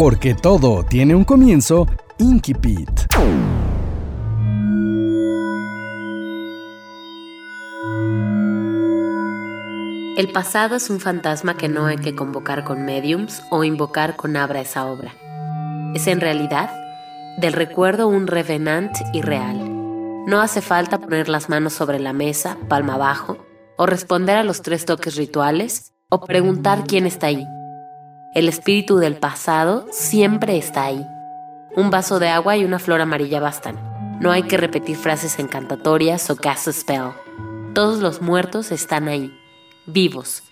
Porque todo tiene un comienzo, Inkipit. El pasado es un fantasma que no hay que convocar con mediums o invocar con abra esa obra. Es en realidad del recuerdo un revenant irreal. No hace falta poner las manos sobre la mesa, palma abajo, o responder a los tres toques rituales, o preguntar quién está ahí. El espíritu del pasado siempre está ahí. Un vaso de agua y una flor amarilla bastan. No hay que repetir frases encantatorias o cast spell. Todos los muertos están ahí vivos,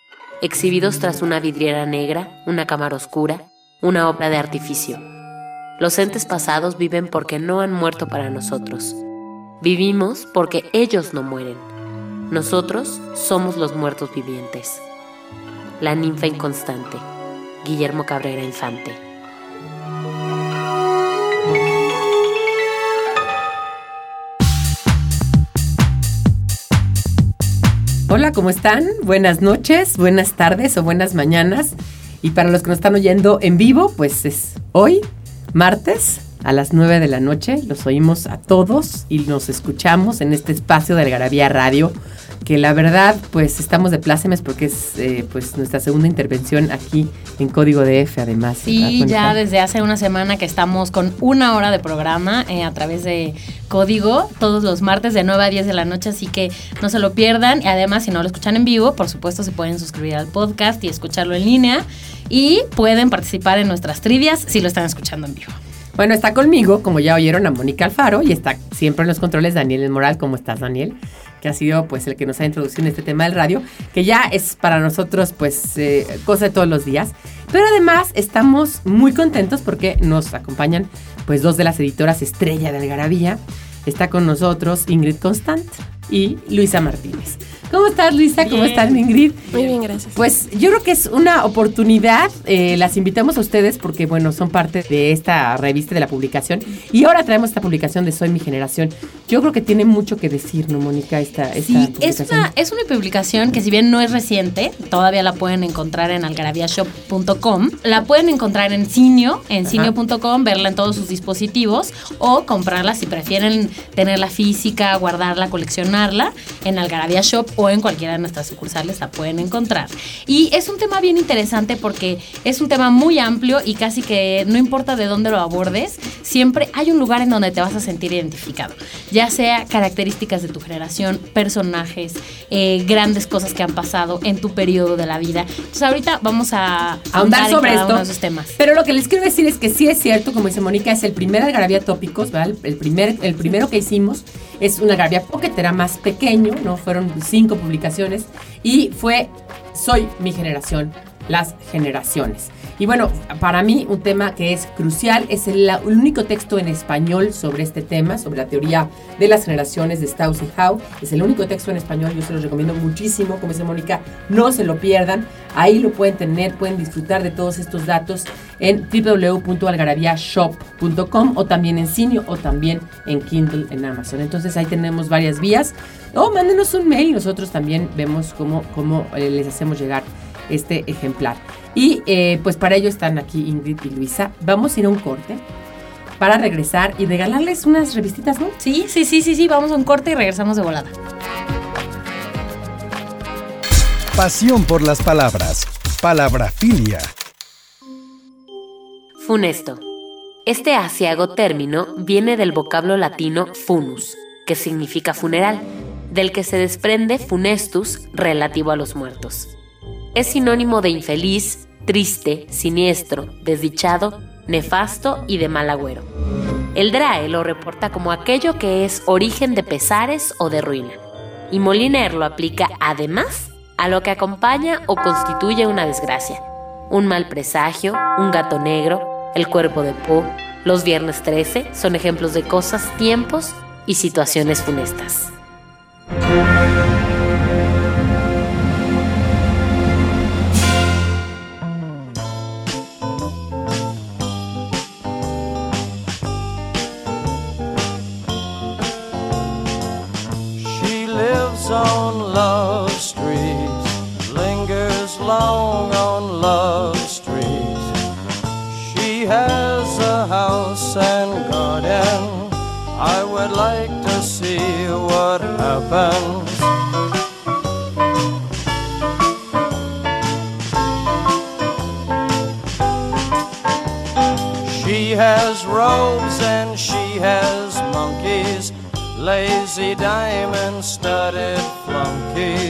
exhibidos tras una vidriera negra, una cámara oscura, una obra de artificio. Los entes pasados viven porque no han muerto para nosotros. Vivimos porque ellos no mueren. Nosotros somos los muertos vivientes. La ninfa inconstante. Guillermo Cabrera Infante. Hola, ¿cómo están? Buenas noches, buenas tardes o buenas mañanas. Y para los que nos están oyendo en vivo, pues es hoy, martes, a las 9 de la noche. Los oímos a todos y nos escuchamos en este espacio de Algarabía Radio que la verdad, pues estamos de plácemes porque es eh, pues nuestra segunda intervención aquí en Código DF, además. Sí, ya desde hace una semana que estamos con una hora de programa eh, a través de Código, todos los martes de 9 a 10 de la noche, así que no se lo pierdan. Y además, si no lo escuchan en vivo, por supuesto, se pueden suscribir al podcast y escucharlo en línea. Y pueden participar en nuestras trivias si lo están escuchando en vivo. Bueno, está conmigo, como ya oyeron, a Mónica Alfaro y está siempre en los controles Daniel Moral. ¿Cómo estás, Daniel? que ha sido pues el que nos ha introducido en este tema del radio, que ya es para nosotros pues eh, cosa de todos los días. Pero además estamos muy contentos porque nos acompañan pues dos de las editoras estrella de Algarabía. Está con nosotros Ingrid Constant y Luisa Martínez. ¿Cómo estás, Luisa? ¿Cómo estás, Ingrid? Muy bien, gracias. Pues yo creo que es una oportunidad. Eh, las invitamos a ustedes porque, bueno, son parte de esta revista de la publicación. Y ahora traemos esta publicación de Soy mi generación. Yo creo que tiene mucho que decir, ¿no, Mónica? Esta, sí, es una, es una publicación que, si bien no es reciente, todavía la pueden encontrar en algarabiashop.com. La pueden encontrar en Cinio, en cinio.com, verla en todos sus dispositivos o comprarla si prefieren tenerla física, guardarla, coleccionarla en Algarabia Shop o en cualquiera de nuestras sucursales la pueden encontrar. Y es un tema bien interesante porque es un tema muy amplio y casi que no importa de dónde lo abordes, siempre hay un lugar en donde te vas a sentir identificado. Ya sea características de tu generación, personajes, eh, grandes cosas que han pasado en tu periodo de la vida. Entonces ahorita vamos a ahondar sobre esto. esos temas. Pero lo que les quiero decir es que sí es cierto, como dice Mónica, es el primer Algarabía Tópicos, ¿verdad? El, primer, el primero que hicimos es una Algarabía Pocket, era más pequeño, ¿no? Fueron cinco publicaciones y fue Soy mi generación, las generaciones. Y bueno, para mí un tema que es crucial es el, único texto en español sobre este tema, sobre la teoría de las generaciones de Strauss y Howe. Es el único texto en español, yo se los recomiendo muchísimo, como dice Mónica, no se lo pierdan. Ahí lo pueden tener, pueden disfrutar de todos estos datos en www.algarabiashop.com o también en Cine o también en Kindle en Amazon. Entonces ahí tenemos varias vías. O mándenos un mail, nosotros también vemos cómo, cómo eh, les hacemos llegar este ejemplar. Y eh, pues para ello están aquí Ingrid y Luisa. Vamos a ir a un corte para regresar y regalarles unas revistitas, ¿no? Sí, sí, sí, sí, sí. Vamos a un corte y regresamos de volada. Pasión por las palabras. Palabrafilia. Funesto. Este asiago término viene del vocablo latino funus, que significa funeral, del que se desprende funestus relativo a los muertos. Es sinónimo de infeliz, triste, siniestro, desdichado, nefasto y de mal agüero. El DRAE lo reporta como aquello que es origen de pesares o de ruina. Y Moliner lo aplica además a lo que acompaña o constituye una desgracia. Un mal presagio, un gato negro, el cuerpo de Po, Los viernes 13 son ejemplos de cosas, tiempos y situaciones funestas. She lives on Love Street, lingers long on Love Street. She has a house and garden. I would like to see what happens. She has robes and she has monkeys, lazy diamond studded flunkies.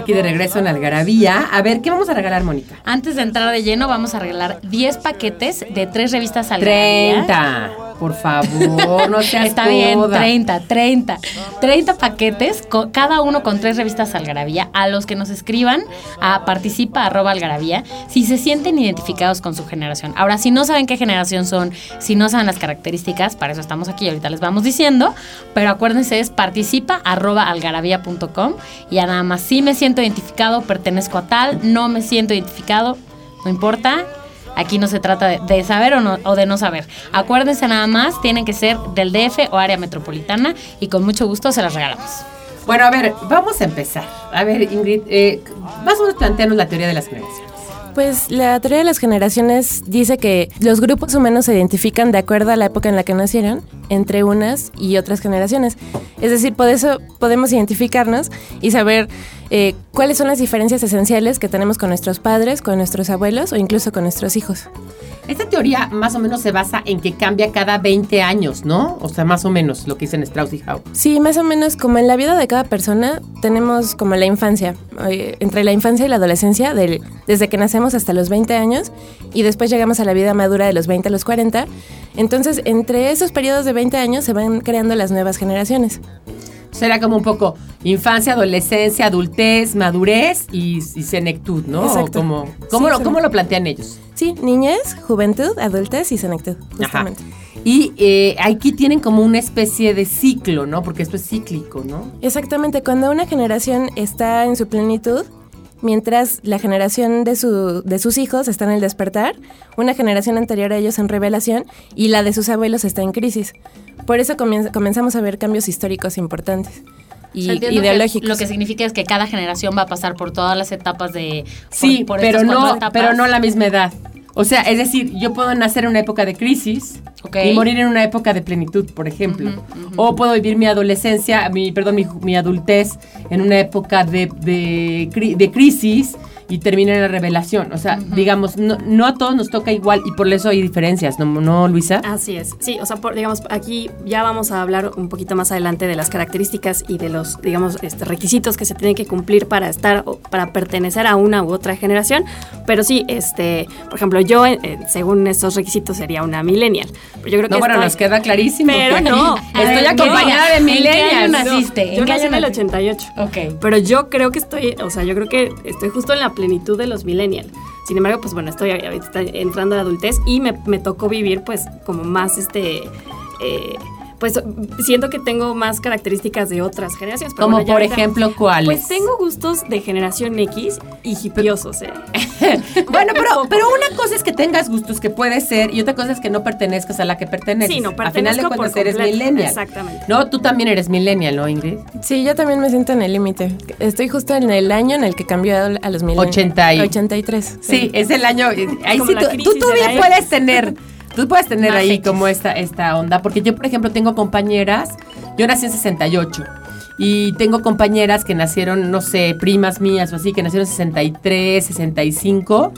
Aquí de regreso en Algarabía. A ver, ¿qué vamos a regalar, Mónica? Antes de entrar de lleno, vamos a regalar 10 paquetes de tres revistas Algarabía. 30. Por favor, no seas Está bien, coda. 30, 30. 30 paquetes, cada uno con tres revistas Algarabía, a los que nos escriban a participa arroba algarabía, si se sienten identificados con su generación. Ahora, si no saben qué generación son, si no saben las características, para eso estamos aquí, ahorita les vamos diciendo, pero acuérdense, es participa arroba algarabía.com y ya nada más, si me siento identificado, pertenezco a tal, no me siento identificado, no importa, Aquí no se trata de, saber o, no- o de no saber. Acuérdense nada más, tienen que ser del DF o área metropolitana y con mucho gusto se las regalamos. Bueno, a ver, vamos a empezar. A ver, Ingrid, eh, más o menos plantearnos la teoría de las generaciones. Pues la teoría de las generaciones dice que los grupos humanos se identifican de acuerdo a la época en la que nacieron entre unas y otras generaciones. Es decir, por eso podemos identificarnos y saber eh, cuáles son las diferencias esenciales que tenemos con nuestros padres, con nuestros abuelos o incluso con nuestros hijos. Esta teoría más o menos se basa en que cambia cada 20 años, ¿no? O sea, más o menos lo que dicen Strauss y Howe. Sí, más o menos como en la vida de cada persona tenemos como la infancia, eh, entre la infancia y la adolescencia, del- desde que nacemos hasta los 20 años y después llegamos a la vida madura de los 20 a los 40. Entonces, entre esos periodos de 20 años se van creando las nuevas generaciones. Será como un poco infancia, adolescencia, adultez, madurez y, y senectud, ¿no? Exacto. O como, ¿cómo, Sí, lo. ¿Cómo lo plantean ellos? Sí, niñez, juventud, adultez y senectud, justamente. Y eh, aquí tienen como una especie de ciclo, ¿no? Porque esto es cíclico, ¿no? Exactamente, cuando una generación está en su plenitud, mientras la generación de, su, de sus hijos está en el despertar, una generación anterior a ellos en revelación y la de sus abuelos está en crisis. Por eso comienza- comenzamos a ver cambios históricos importantes y O sea, que ideológicos. lo que significa es que cada generación va a pasar por todas las etapas de... por- Sí, por pero no, etapas. pero no la misma edad. O sea, es decir, yo puedo nacer en una época de crisis y morir en una época de plenitud, por ejemplo. O puedo vivir mi adolescencia, mi, perdón, mi, mi adultez en una época de, de, de crisis y terminar en la revelación. O sea, digamos, no, no a todos nos toca igual y por eso hay diferencias, ¿no, no Luisa? Así es, sí, o sea, por- digamos, aquí ya vamos a hablar un poquito más adelante de las características y de los, digamos, este, requisitos que se tienen que cumplir para estar, o para pertenecer a una u otra generación, pero sí, este, por ejemplo, yo, eh, según estos requisitos, sería una millennial, pero yo creo que No, bueno, estoy- nos queda clarísimo. Pero no. Estoy acompañada ¿en de millennials. naciste? Yo ¿En qué nací en el naciste? 88. Ok. Pero yo creo que estoy, o sea, yo creo que estoy justo en la plenitud de los millennials. Sin embargo, pues bueno, estoy entrando a la adultez y me, me tocó vivir pues como más este... eh, pues siento que tengo más características de otras generaciones. pero Como bueno, por ejemplo, ¿cuáles? Pues tengo gustos de generación X y hipiosos, ¿eh? Bueno, pero, pero una cosa es que tengas gustos que puede ser y otra cosa es que no pertenezcas a la que perteneces. Sí, no A final de pertenezco cuentas eres millennial. Exactamente. No, tú también eres millennial, ¿no, Ingrid? Sí, yo también me siento en el límite. Estoy justo en el año en el que cambió a los millennials. 80 y- 83. Sí, es el año. Ahí sí, tú, tú todavía puedes tener. Tú puedes tener Más ahí X. como esta, esta onda. Porque yo, por ejemplo, tengo compañeras. Yo nací en 68. Y tengo compañeras que nacieron, no sé, primas mías o así, que nacieron en 63, 65.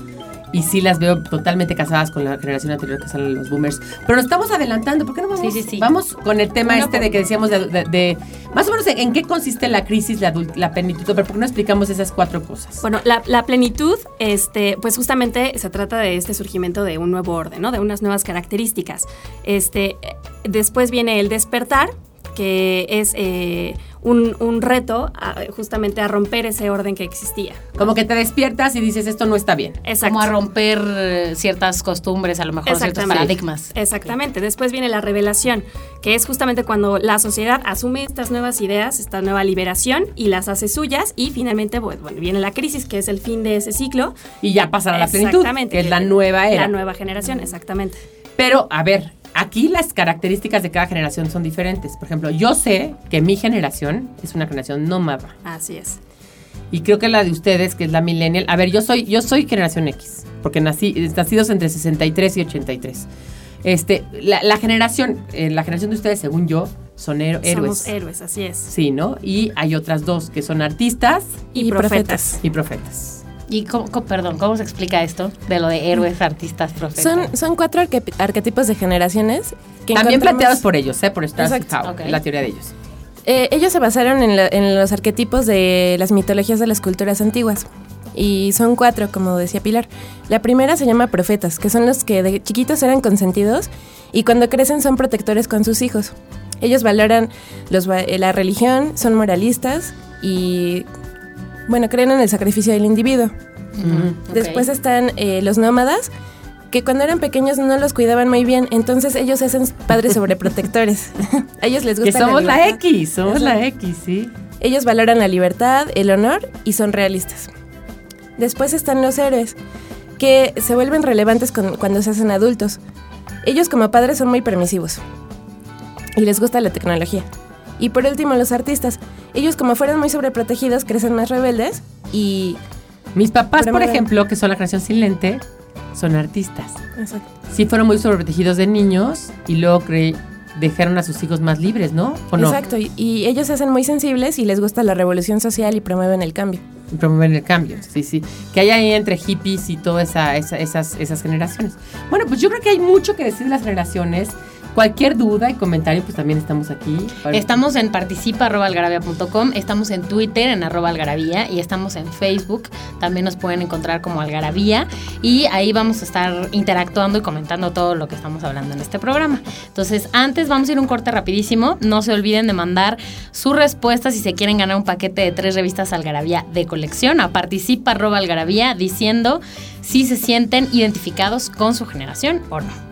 Y sí las veo totalmente casadas con la generación anterior que son los boomers. Pero nos estamos adelantando. ¿Por qué no vamos? Sí, sí, sí. Vamos con el tema este de que decíamos de, de- de- más o menos en, qué consiste la crisis, la, plenitud. Pero ¿por qué no explicamos esas cuatro cosas? Bueno, la, la plenitud, este, pues justamente se trata de este surgimiento de un nuevo orden, ¿no? De unas nuevas características. Este, después viene el despertar, que es eh, un, un reto a- justamente a romper ese orden que existía. Como que te despiertas y dices, esto no está bien. Exacto. Como a romper eh, ciertas costumbres, a lo mejor ciertos paradigmas. Exactamente. Después viene la revelación, que es justamente cuando la sociedad asume estas nuevas ideas, esta nueva liberación y las hace suyas y finalmente pues, bueno, viene la crisis, que es el fin de ese ciclo. Y ya pasará la plenitud, que es la nueva era. La nueva generación, exactamente. Pero, a ver, aquí las características de cada generación son diferentes. Por ejemplo, yo sé que mi generación es una generación nómada. Así es. Y creo que la de ustedes, que es la millennial. A ver, yo soy, yo soy generación X, porque nací, nacidos entre 63 y 83. Este, la, la generación, eh, la generación de ustedes, según yo, son héroes. Somos héroes, así es. Sí, ¿no? Y hay otras dos que son artistas Y, Y profetas. y profetas. Y, cómo- cómo- perdón, ¿cómo se explica esto? De lo de héroes, artistas, profetas. Son, son cuatro arquetipos de generaciones que También planteados por ellos, ¿eh? Por Strauss y Exacto. Howe, Ok. la teoría de ellos. Eh, ellos se basaron en, la- en los arquetipos de las mitologías de las culturas antiguas. Y son cuatro, como decía Pilar. La primera se llama profetas, que son los que de chiquitos eran consentidos y cuando crecen son protectores con sus hijos. Ellos valoran los eh, la religión, son moralistas y, bueno, creen en el sacrificio del individuo. Después están eh, los nómadas, que cuando eran pequeños no los cuidaban muy bien, entonces ellos se hacen padres sobreprotectores. A ellos les Que gusta somos la, libertad. X, somos Ajá. la X, sí. Ellos valoran la libertad, el honor y son realistas. Después están los héroes, que se vuelven relevantes con- cuando se hacen adultos. Ellos como padres son muy permisivos y les gusta la tecnología. Y por último los artistas. Ellos como fueron muy sobreprotegidos crecen más rebeldes y... Mis papás, por ejemplo, que son la generación silente, son artistas. Sí fueron muy sobreprotegidos de niños y luego cre- dejaron a sus hijos más libres, ¿no? ¿O no? Exacto, y, y ellos se hacen muy sensibles y les gusta la revolución social y promueven el cambio. Y promueven el cambio, sí, sí. Que hay ahí entre hippies y todas esa, esa- esas, esas generaciones. Bueno, pues yo creo que hay mucho que decir de las generaciones. Cualquier duda y comentario, pues también estamos aquí. Estamos en participa.algarabia.com, estamos en Twitter en arroba algarabía y estamos en Facebook. También nos pueden encontrar como algarabía y ahí vamos a estar interactuando y comentando todo lo que estamos hablando en este programa. Entonces, antes vamos a ir un corte rapidísimo. No se olviden de mandar su respuesta si se quieren ganar un paquete de tres revistas algarabía de colección a participa.algarabía diciendo si se sienten identificados con su generación o no.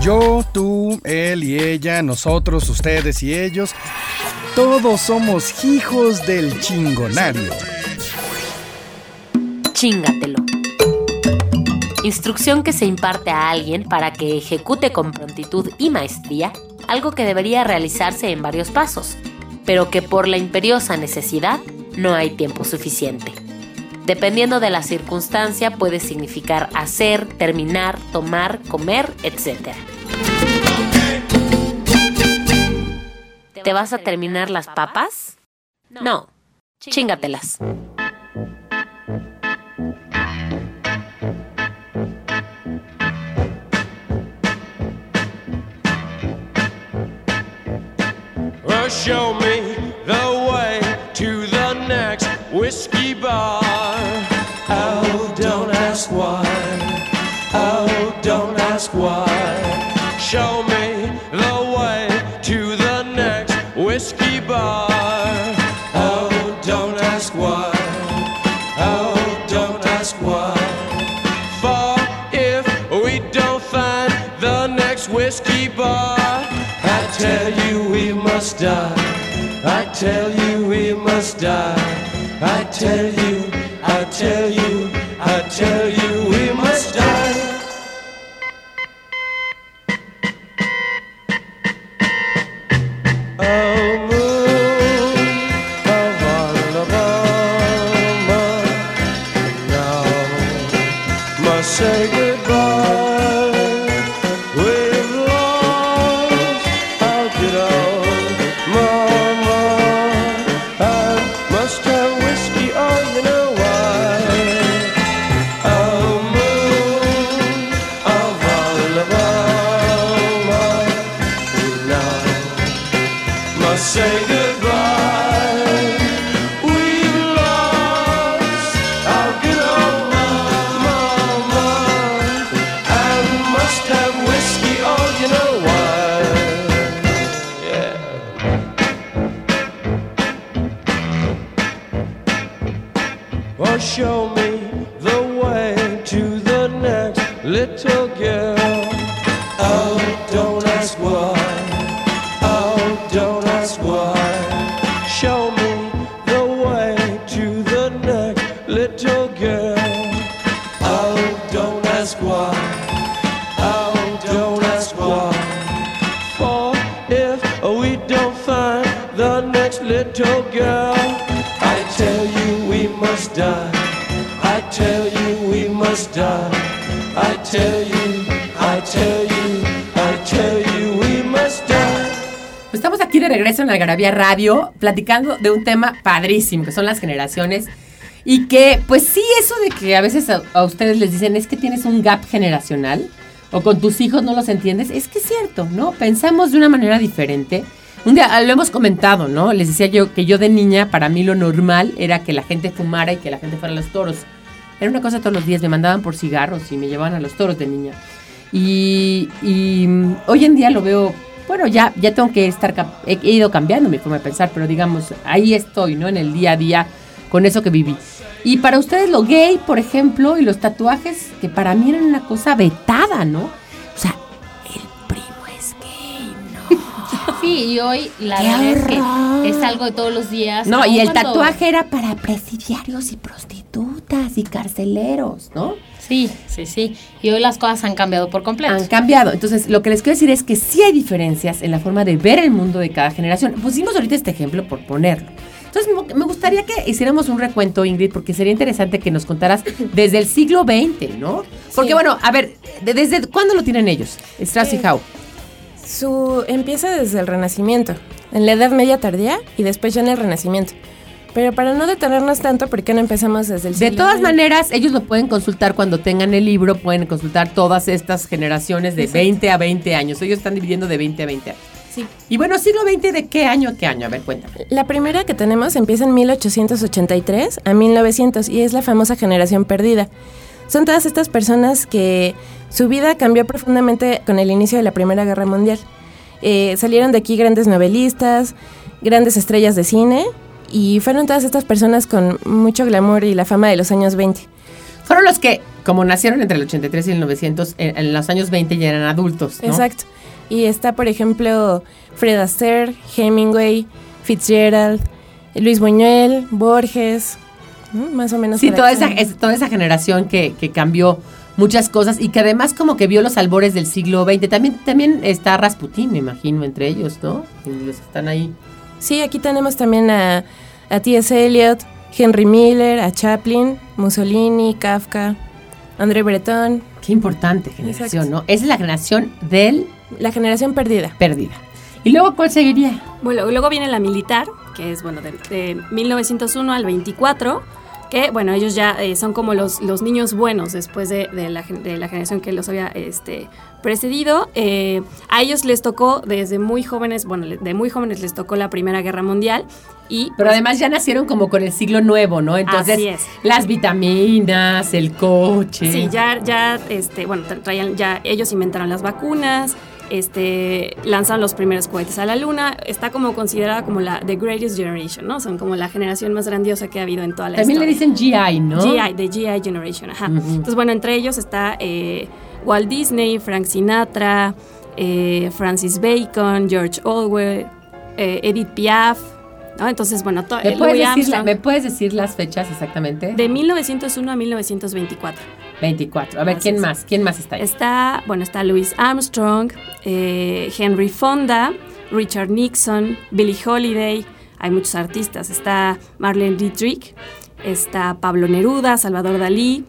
Yo, tú, él y ella, nosotros, ustedes y ellos. Todos somos hijos del chingonario. Chingatelo. Instrucción que se imparte a alguien para que ejecute con prontitud y maestría algo que debería realizarse en varios pasos, pero que por la imperiosa necesidad no hay tiempo suficiente. Dependiendo de la circunstancia puede significar hacer, terminar, tomar, comer, etc. ¿Te vas a terminar las papas? No, chingatelas. Show me the whiskey bar. Show me regreso en Algarabía Radio, platicando de un tema padrísimo, que son las generaciones. Y que, pues sí, eso de que a veces a, a ustedes les dicen es que tienes un gap generacional, o con tus hijos no los entiendes, es que es cierto, ¿no? Pensamos de una manera diferente. Un día ah, lo hemos comentado, ¿no? Les decía yo que yo de niña, para mí lo normal era que la gente fumara y que la gente fuera a los toros. Era una cosa todos los días, me mandaban por cigarros y me llevaban a los toros de niña. Y, y, mm, hoy en día lo veo, bueno, ya, ya tengo que estar, he, ido cambiando mi forma de pensar, pero digamos, ahí estoy, ¿no? En el día a día con eso que viví. Y para ustedes lo gay, por ejemplo, y los tatuajes, que para mí eran una cosa vetada, ¿no? O sea, el primo es gay, ¿no? Sí, y hoy la ¡Qué verdad es horror! que es algo de todos los días. No, y el cuando- tatuaje era para presidiarios y prostitutas y carceleros, ¿no? Sí, sí, sí. Y hoy las cosas han cambiado por completo. Han cambiado. Entonces, lo que les quiero decir es que sí hay diferencias en la forma de ver el mundo de cada generación. Pusimos ahorita este ejemplo por ponerlo. Entonces, me- gustaría que hiciéramos un recuento, Ingrid, porque sería interesante que nos contaras desde el siglo XX, ¿no? Porque, Sí. bueno, a ver, de- ¿desde cuándo lo tienen ellos? Strauss y Howe. Su empieza desde el Renacimiento, en la Edad Media tardía y después ya en el Renacimiento. Pero para no detenernos tanto, ¿por qué no empezamos desde el De siglo todas maneras, ellos lo pueden consultar cuando tengan el libro, pueden consultar todas estas generaciones de Exacto. 20 a 20 años. Ellos están dividiendo de 20 a 20 años. Sí. Y bueno, siglo XX, ¿de qué año a qué año? A ver, cuéntame. La primera que tenemos empieza en 1883 a 1900 y es la famosa generación perdida. Son todas estas personas que su vida cambió profundamente con el inicio de la Primera Guerra Mundial. Eh, salieron de aquí grandes novelistas, grandes estrellas de cine y fueron todas estas personas con mucho glamour y la fama de los años 20. Fueron los que, como nacieron entre el 83 y el 900, en, en los años 20 ya eran adultos, ¿no? Exacto. Y está, por ejemplo, Fred Astaire, Hemingway, Fitzgerald, Luis Buñuel, Borges, ¿no? más o menos. Sí, toda esa, es- toda esa generación que, que cambió muchas cosas y que además como que vio los albores del siglo XX. También, también está Rasputín, me imagino, entre ellos, ¿no? Y los que están ahí. Sí, aquí tenemos también a, a T.S. Eliot, Henry Miller, a Chaplin, Mussolini, Kafka, André Breton, Qué importante generación, Exacto. ¿no? Esa es la generación del la generación perdida. pérdida. ¿Y luego cuál seguiría? Bueno, luego viene la militar, que es bueno de, de 1901 al 24, que bueno, ellos ya eh, son como los, los niños buenos después de, de la, de la generación que los había este, precedido. Eh, a ellos les tocó desde muy jóvenes, bueno, de muy jóvenes les tocó la Primera Guerra Mundial y Pero además ya nacieron como con el siglo nuevo, ¿no? Entonces, Así es. las vitaminas, el coche. Sí, ya, ya, este, bueno, tra- traían, ya ellos inventaron las vacunas, este, lanzaron los primeros cohetes a la luna, está como considerada como la The Greatest Generation, ¿no? Son como la generación más grandiosa que ha habido en toda la También le historia. dicen GI, ¿no? GI, de GI Generation, ajá. Entonces, bueno, entre ellos está eh, Walt Disney, Frank Sinatra, eh, Francis Bacon, George Orwell, eh, Edith Piaf, ¿no? Entonces, bueno, ¿Me puedes, decir, ¿Me puedes decir las fechas exactamente? de 1901 a 1924. 24. A ver, ¿quién más? ¿Quién más está ahí? Está, bueno, está Louis Armstrong, eh, Henry Fonda, Richard Nixon, Billie Holiday, hay muchos artistas. Está Marlene Dietrich, está Pablo Neruda, Salvador Dalí,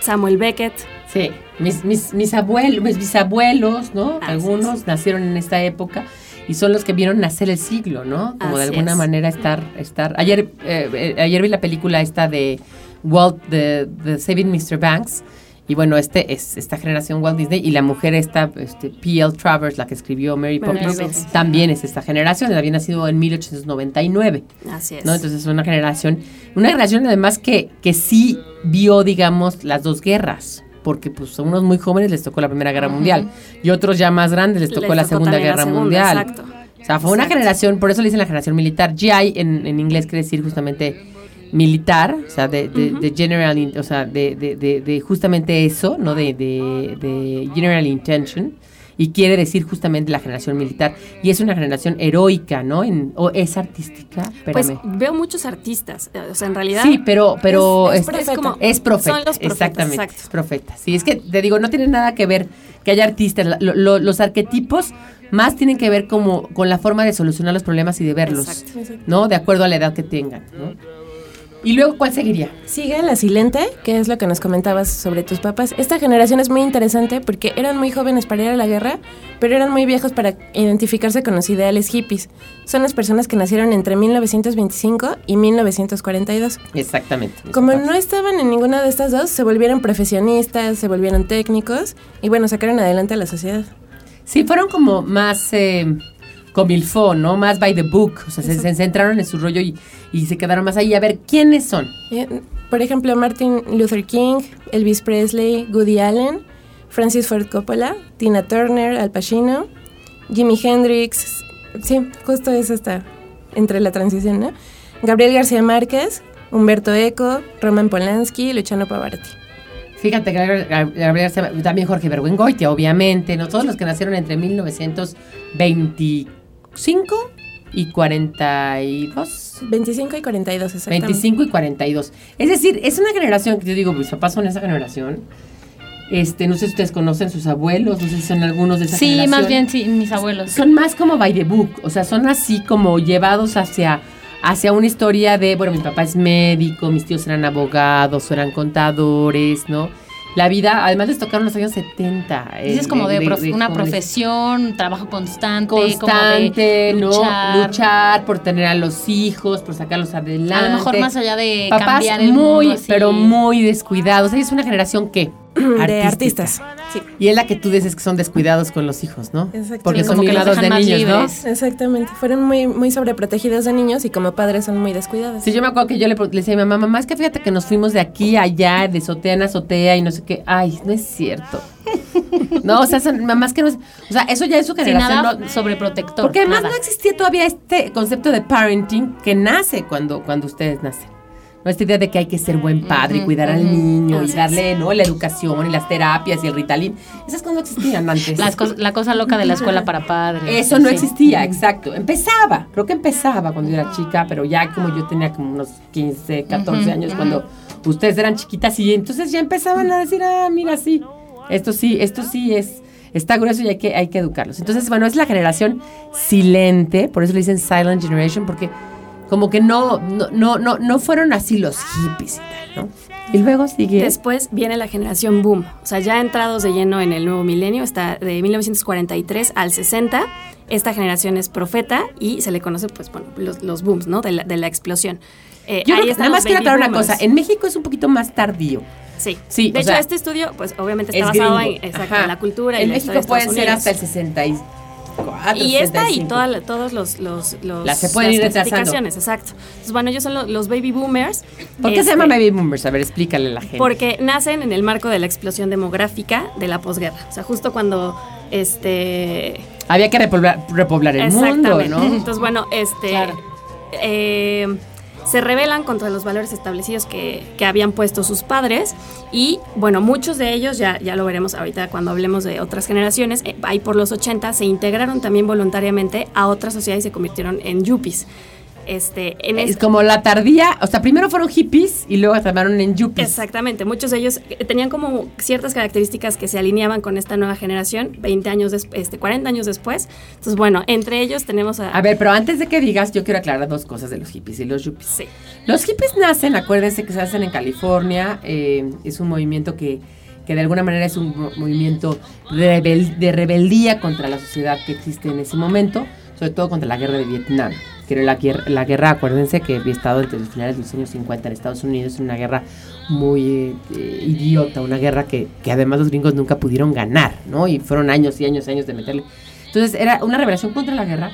Samuel Beckett. Sí, mis, mis, mis abuelos, mis bisabuelos, ¿no? Así Algunos es. nacieron en esta época y son los que vieron nacer el siglo, ¿no? Como de alguna es. manera estar, estar. Ayer, eh, eh, ayer vi la película esta de Walt, de, de Saving Mr. Banks. Y bueno, este es esta generación Walt Disney y la mujer esta, este, P.L. Travers, la que escribió Mary Poppins, también es esta generación, había nacido en 1899. Así es. ¿no? Entonces es una generación, una generación además que, que sí vio, digamos, las dos guerras. Porque pues a unos muy jóvenes les tocó la Primera Guerra Mundial y otros ya más grandes les tocó Les la tocó Segunda la Guerra segunda, Mundial. exacto. O sea, fue una Exacto. generación, por eso le dicen la generación militar. GI en, en inglés quiere decir justamente militar, o sea, de, de, de general, o sea, de, de, justamente eso, ¿no? De, de, de general intention. Y quiere decir justamente la generación militar. Y es una generación heroica, ¿no? En, o es artística. Pues Espérame. veo muchos artistas. eh, O sea, en realidad. Sí, pero, pero es- es, es profeta. como- es profeta. Son los profetas, exactamente. exacto. Es profeta. Sí, es que te digo, no tiene nada que ver que haya artistas. La- lo- lo- los arquetipos más tienen que ver como con la forma de solucionar los problemas y de verlos, Exacto. ¿no? De acuerdo a la edad que tengan, ¿no? Y luego, ¿cuál seguiría? Sigue la silente, que es lo que nos comentabas sobre tus papás. Esta generación es muy interesante porque eran muy jóvenes para ir a la guerra, pero eran muy viejos para identificarse con los ideales hippies. Son las personas que nacieron entre 1925 y 1942. Exactamente. Como no estaban en ninguna de estas dos, se volvieron profesionistas, se volvieron técnicos y bueno, sacaron adelante a la sociedad. Sí, fueron como más eh, comilfo, ¿no? Más by the book. O sea, se, se centraron en su rollo y, y se quedaron más ahí. A ver, ¿quiénes son? Eh, Por ejemplo, Martin Luther King, Elvis Presley, Woody Allen, Francis Ford Coppola, Tina Turner, Al Pacino, Jimi Hendrix. Sí, justo es esta entre la transición, ¿no? Gabriel García Márquez, Humberto Eco, Roman Polanski, Luciano Pavarotti. Fíjate, Gabriel- también Jorge Bergüengoitia, obviamente, ¿no? Todos los que nacieron entre 1925 y 42. 25 y 42, exactamente. 25 y 42. Es decir, es una generación que yo digo, mis papás son esa generación. Este, no sé si ustedes conocen sus abuelos, no sé si son algunos de esa Sí, generación. más bien sí, mis abuelos. Son más como by the book, o sea, son así como llevados hacia, hacia una historia de, bueno, mi papá es médico, mis tíos eran abogados, eran contadores, ¿no? La vida, además les tocaron los años 70. eh, Dices como de, una profesión, trabajo constante, constante, como de ¿no? luchar. Luchar por tener a los hijos, por sacarlos adelante. A lo mejor más allá de Papás cambiar el muy, mundo, pero muy descuidados. Es una generación que De artistas. Sí. Y es la que tú dices que son descuidados con los hijos, ¿no? Exactamente. Porque son mimados de niños, ¿no? Exactamente. Fueron muy, muy sobreprotegidos de niños y como padres son muy descuidados. Sí, yo me acuerdo que yo le, le decía a mi mamá, mamá, es que fíjate que nos fuimos de aquí a allá, de azotea en azotea y no sé qué. Ay, no es cierto. no, o sea, son mamás que no es... O sea, eso ya es su Sin generación. nada no- sobreprotector. porque además nada. no existía todavía este concepto de parenting que nace cuando, cuando ustedes nacen. No esta idea de que hay que ser buen padre y cuidar al niño y darle, ¿no? La educación y las terapias y el ritalin. Esas cosas no existían antes. Las cos- la cosa loca de la escuela para padres. Eso no sí. existía, exacto. Empezaba, creo que empezaba cuando yo era chica, pero ya como yo tenía como unos 15, 14 Ujú, años cuando ustedes eran chiquitas y entonces ya empezaban a decir, ah, mira, sí, esto sí, esto sí es, está grueso y hay que, hay que educarlos. Entonces, bueno, es la generación silente, por eso le dicen Silent Generation, porque como que no, no, no, no, no fueron así los hippies y tal, ¿no? Y luego sigue... Después viene la generación boom, o sea, ya entrados de lleno en el nuevo milenio, está de 1943 al 60. Esta generación es profeta y se le conoce, pues, bueno, los, los booms, ¿no? De la, de la explosión. Eh, Yo ahí creo que- nada más quiero aclarar una cosa. En México es un poquito más tardío. Sí. Sí, De hecho, sea, este estudio, pues obviamente está Es basado en, exacto, en la cultura y En México historia de pueden Estados ser hasta el 64. Y esta y 65. toda la- todos los, los, los Las se pueden ir clasificaciones, exacto. Entonces, bueno, ellos son lo- los baby boomers. ¿Por qué se Este, llama baby boomers? A ver, explícale a la gente. Porque nacen en el marco de la explosión demográfica de la posguerra. O sea, justo cuando este Había que repoblar, repoblar el mundo. ¿no? Entonces, bueno, este Claro. eh, se rebelan contra los valores establecidos que, que habían puesto sus padres y bueno, muchos de ellos, ya, ya lo veremos ahorita cuando hablemos de otras generaciones, eh, ahí por los 80 se integraron también voluntariamente a otra sociedad y se convirtieron en yuppies. Este, en Es este- como la tardía, o sea, primero fueron hippies y luego se llamaron en yuppies. Exactamente, muchos de ellos eh, tenían como ciertas características que se alineaban con esta nueva generación 20 años después, este, 40 años después. Entonces, bueno, entre ellos tenemos a... A ver, pero antes de que digas, yo quiero aclarar dos cosas de los hippies y los yuppies. Sí. Los hippies nacen, acuérdense que se hacen en California, eh, es un movimiento que, que de alguna manera es un mo- movimiento rebel- de rebeldía contra la sociedad que existe en ese momento, sobre todo contra la guerra de Vietnam. Que era la, guerra, la guerra, acuérdense que había estado entre los finales de los años 50 en Estados Unidos, una guerra muy eh, idiota, una guerra que, que además los gringos nunca pudieron ganar, ¿no? Y fueron años y años y años de meterle. Entonces era una revelación contra la guerra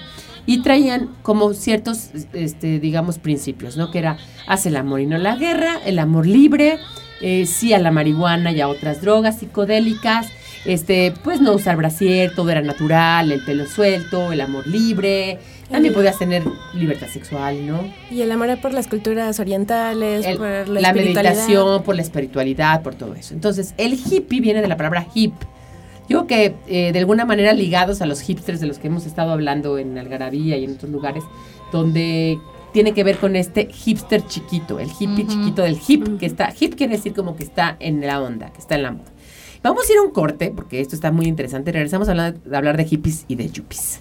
y traían como ciertos, este, digamos, principios, ¿no? Que era, hace el amor y no la guerra, el amor libre, eh, sí a la marihuana y a otras drogas psicodélicas, este, pues no usar brasier, todo era natural, el pelo suelto, el amor libre, también podías tener libertad sexual, ¿no? Y el amor por las culturas orientales, El- por la, la meditación, por la espiritualidad, por todo eso. Entonces, el hippie viene de la palabra hip. Yo que eh, de alguna manera ligados a los hipsters de los que hemos estado hablando en Algarabía y en otros lugares, donde tiene que ver con este hipster chiquito, el hippie Ujú. chiquito del hip, que está, hip quiere decir como que está en la onda, que está en la moda. Vamos a ir a un corte, porque esto está muy interesante. Regresamos a hablar, a hablar de hippies y de yuppies.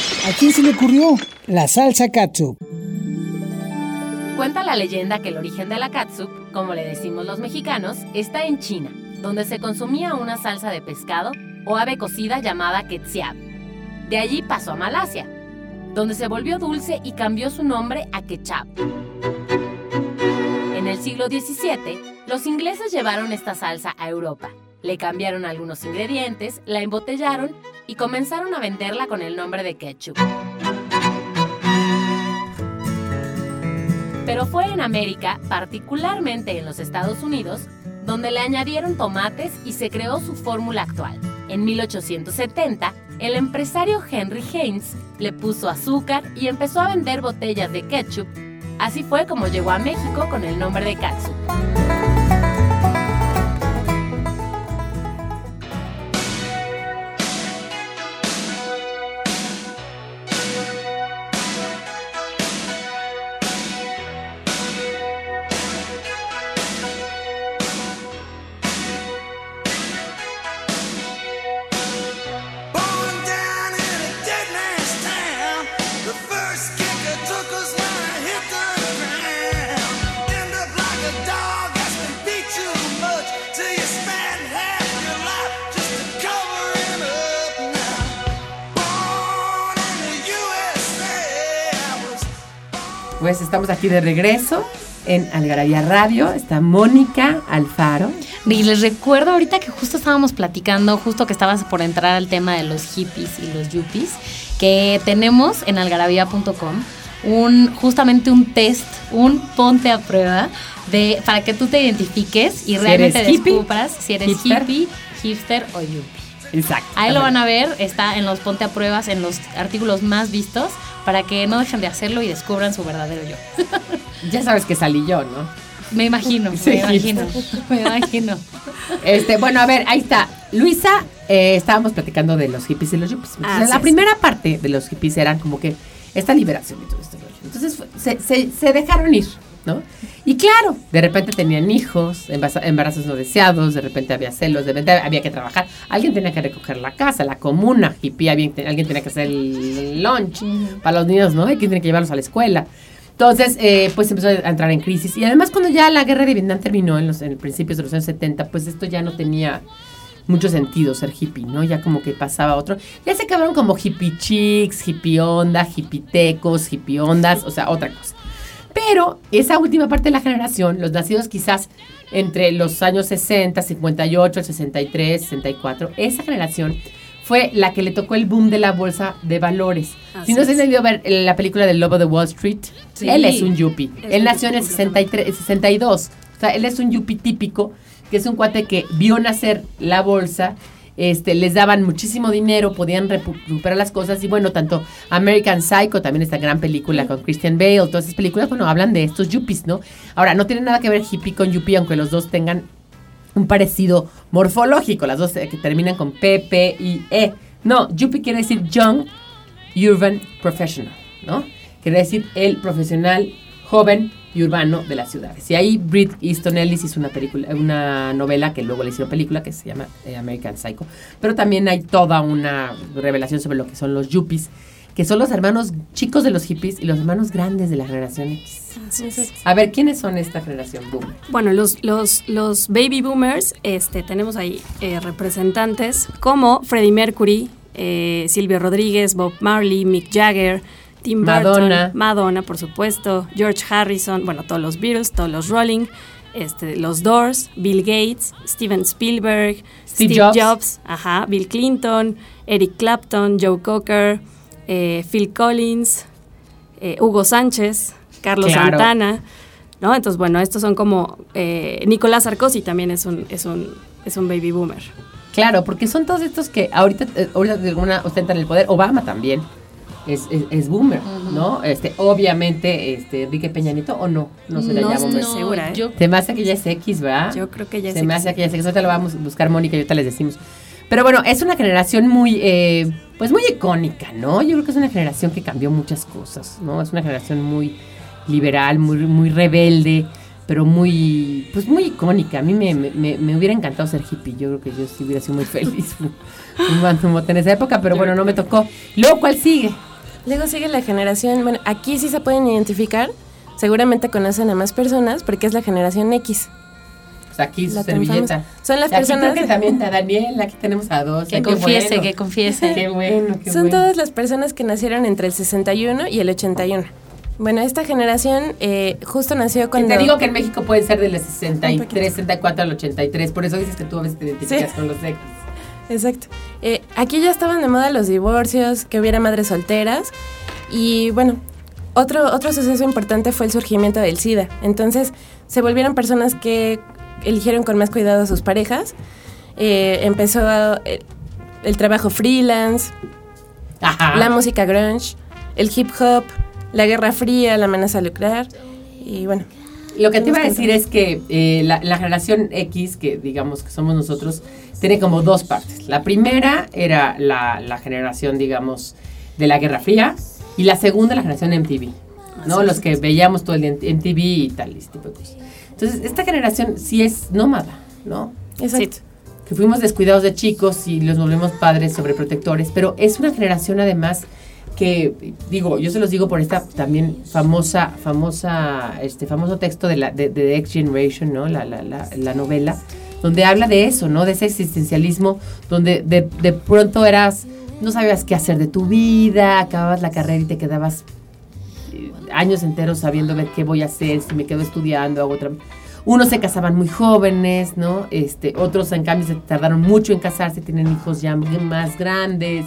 ¿A quién se le ocurrió? La salsa catsup. Cuenta la leyenda que el origen de la catsup, como le decimos los mexicanos, está en China, donde se consumía una salsa de pescado o ave cocida llamada quetzal. De allí pasó a Malasia, donde se volvió dulce y cambió su nombre a ketchup. En el siglo XVII, los ingleses llevaron esta salsa a Europa. Le cambiaron algunos ingredientes, la embotellaron y comenzaron a venderla con el nombre de ketchup. Pero fue en América, particularmente en los Estados Unidos, donde le añadieron tomates y se creó su fórmula actual. En 1870, el empresario Henry Haynes le puso azúcar y empezó a vender botellas de ketchup. Así fue como llegó a México con el nombre de catsup. Pues estamos aquí de regreso en Algarabía Radio. Está Mónica Alfaro. Y les recuerdo ahorita que justo estábamos platicando, justo que estabas por entrar al tema de los hippies y los yuppies, que tenemos en algarabía.com un justamente un test, un ponte a prueba de para que tú te identifiques y realmente hippie, descubras si eres hipster. hippie, hipster o yuppie. Exacto. Ahí lo van a ver, está en los ponte a pruebas, en los artículos más vistos, para que no dejen de hacerlo y descubran su verdadero yo. Ya sabes que salí yo, ¿no? Me imagino, Sí. me imagino, me imagino. Este, bueno, a ver, ahí está. Luisa, eh, estábamos platicando de los hippies y los yuppies. Entonces, Así la primera parte de los hippies eran como que esta liberación y todo esto. rollo. Entonces fue- se, se- se dejaron ir, ¿no? Y claro, de repente tenían hijos, embarazos no deseados, de repente había celos, de repente había que trabajar. Alguien tenía que recoger la casa, la comuna, hippie, alguien, alguien tenía que hacer el lunch para los niños, ¿no? Hay que tiene que llevarlos a la escuela. Entonces, eh, pues empezó a entrar en crisis. Y además, cuando ya la guerra de Vietnam terminó en los en principios de los años 70, pues esto ya no tenía mucho sentido ser hippie, ¿no? Ya como que pasaba otro. Ya se acabaron como hippie chicks, hippie onda, hippie tecos, hippie ondas, o sea, otra cosa. Pero esa última parte de la generación, los nacidos quizás entre los años 60, 58, el 63, 64, esa generación fue la que le tocó el boom de la bolsa de valores. Así si no se ido ver la película del Lobo de Wall Street, Sí. él es un yuppie. Es él nació en el yuppie 63, el 62. O sea, él es un yuppie típico, que es un cuate que vio nacer la bolsa, este, les daban muchísimo dinero, podían recuperar las cosas y bueno, tanto American Psycho, también esta gran película con Christian Bale, todas esas películas, bueno, hablan de estos yuppies, ¿no? Ahora, no tiene nada que ver hippie con yuppie, aunque los dos tengan un parecido morfológico, las dos eh, que terminan con P, P y E. No, yuppie quiere decir Young Urban Professional, ¿no? Quiere decir el profesional joven y urbano de las ciudades. Y ahí Brit Easton Ellis hizo una película, una novela que luego le hicieron película que se llama eh, American Psycho. Pero también hay toda una revelación sobre lo que son los yuppies, que son los hermanos chicos de los hippies y los hermanos grandes de la generación X. A ver, ¿quiénes son esta generación boomer? Bueno, los, los, los baby boomers, este, tenemos ahí eh, representantes como Freddie Mercury, eh, Silvio Rodríguez, Bob Marley, Mick Jagger, Tim Burton, Madonna. Madonna, por supuesto, George Harrison, bueno, todos los Beatles, todos los Rolling, este, los Doors, Bill Gates, Steven Spielberg, Steve Steve, Jobs. Jobs. ajá, Bill Clinton, Eric Clapton, Joe Cocker, eh, Phil Collins, eh, Hugo Sánchez, Carlos Claro. Santana, ¿no? Entonces, bueno, estos son como eh, Nicolás Sarkozy también es un es un es un baby boomer. Claro, porque son todos estos que ahorita, eh, ahorita de alguna ostentan el poder. Obama también es, es, es boomer, ¿no? Este, obviamente, este, Enrique Peña Nieto, o no, no se le No llama boomer. segura, ¿eh? yo- Se me hace que ya es X, ¿verdad? Yo creo que ya Se sé me hace que ya es X. Ahorita lo vamos a buscar Mónica y ahorita les decimos. Pero bueno, es una generación muy, eh, pues muy icónica, ¿no? Yo creo que es una generación que cambió muchas cosas, ¿no? Es una generación muy liberal, muy, muy rebelde, pero muy, pues muy icónica. A mí me, me- me- hubiera encantado ser hippie. Yo creo que yo sí hubiera sido muy feliz fumando mota en esa época, pero bueno, no me tocó. Luego, ¿cuál sigue? Luego sigue la generación, bueno, aquí sí se pueden identificar, seguramente conocen a más personas porque es la generación X. Pues aquí su La servilleta. Son las Y aquí personas- creo que también a Daniel, aquí tenemos a dos. Que Ay, confiese, bueno. que confiese. Qué bueno, qué Son bueno. todas las personas que nacieron entre el 61 y el 81. Bueno, esta generación eh, justo nació cuando... Te digo que en México pueden ser de los Un 63, poquito. 64 al 83. Por eso dices que tú a veces te identificas Sí. con los X. Exacto. Aquí ya estaban de moda los divorcios, que hubiera madres solteras. Y bueno, otro, otro suceso importante fue el surgimiento del SIDA. Entonces se volvieron personas que eligieron con más cuidado a sus parejas. Eh, empezó el trabajo freelance, Ajá. la música grunge, el hip hop, la guerra fría, la amenaza nuclear. Y bueno, Lo que te iba a decir es que eh, la, la generación X, que digamos que somos nosotros, tiene como dos partes. La primera era la, la generación, digamos, de la Guerra Fría y la segunda la generación MTV, ¿no? Los que veíamos todo el día en MTV y tal, ese tipo de cosas. Entonces, esta generación sí es nómada, ¿no? exacto. que fuimos descuidados de chicos y los volvemos padres sobreprotectores, pero es una generación además que digo, yo se los digo por esta también famosa, famosa, este famoso texto de la de, de X Generation, ¿no? La, la, la, la novela, donde habla de eso, ¿no? De ese existencialismo, donde de, de pronto eras, no sabías qué hacer de tu vida, acababas la carrera y te quedabas eh, años enteros sabiendo ver qué voy a hacer, si me quedo estudiando, hago otra. Unos se casaban muy jóvenes, ¿no? Este, otros en cambio se tardaron mucho en casarse, tienen hijos ya más grandes.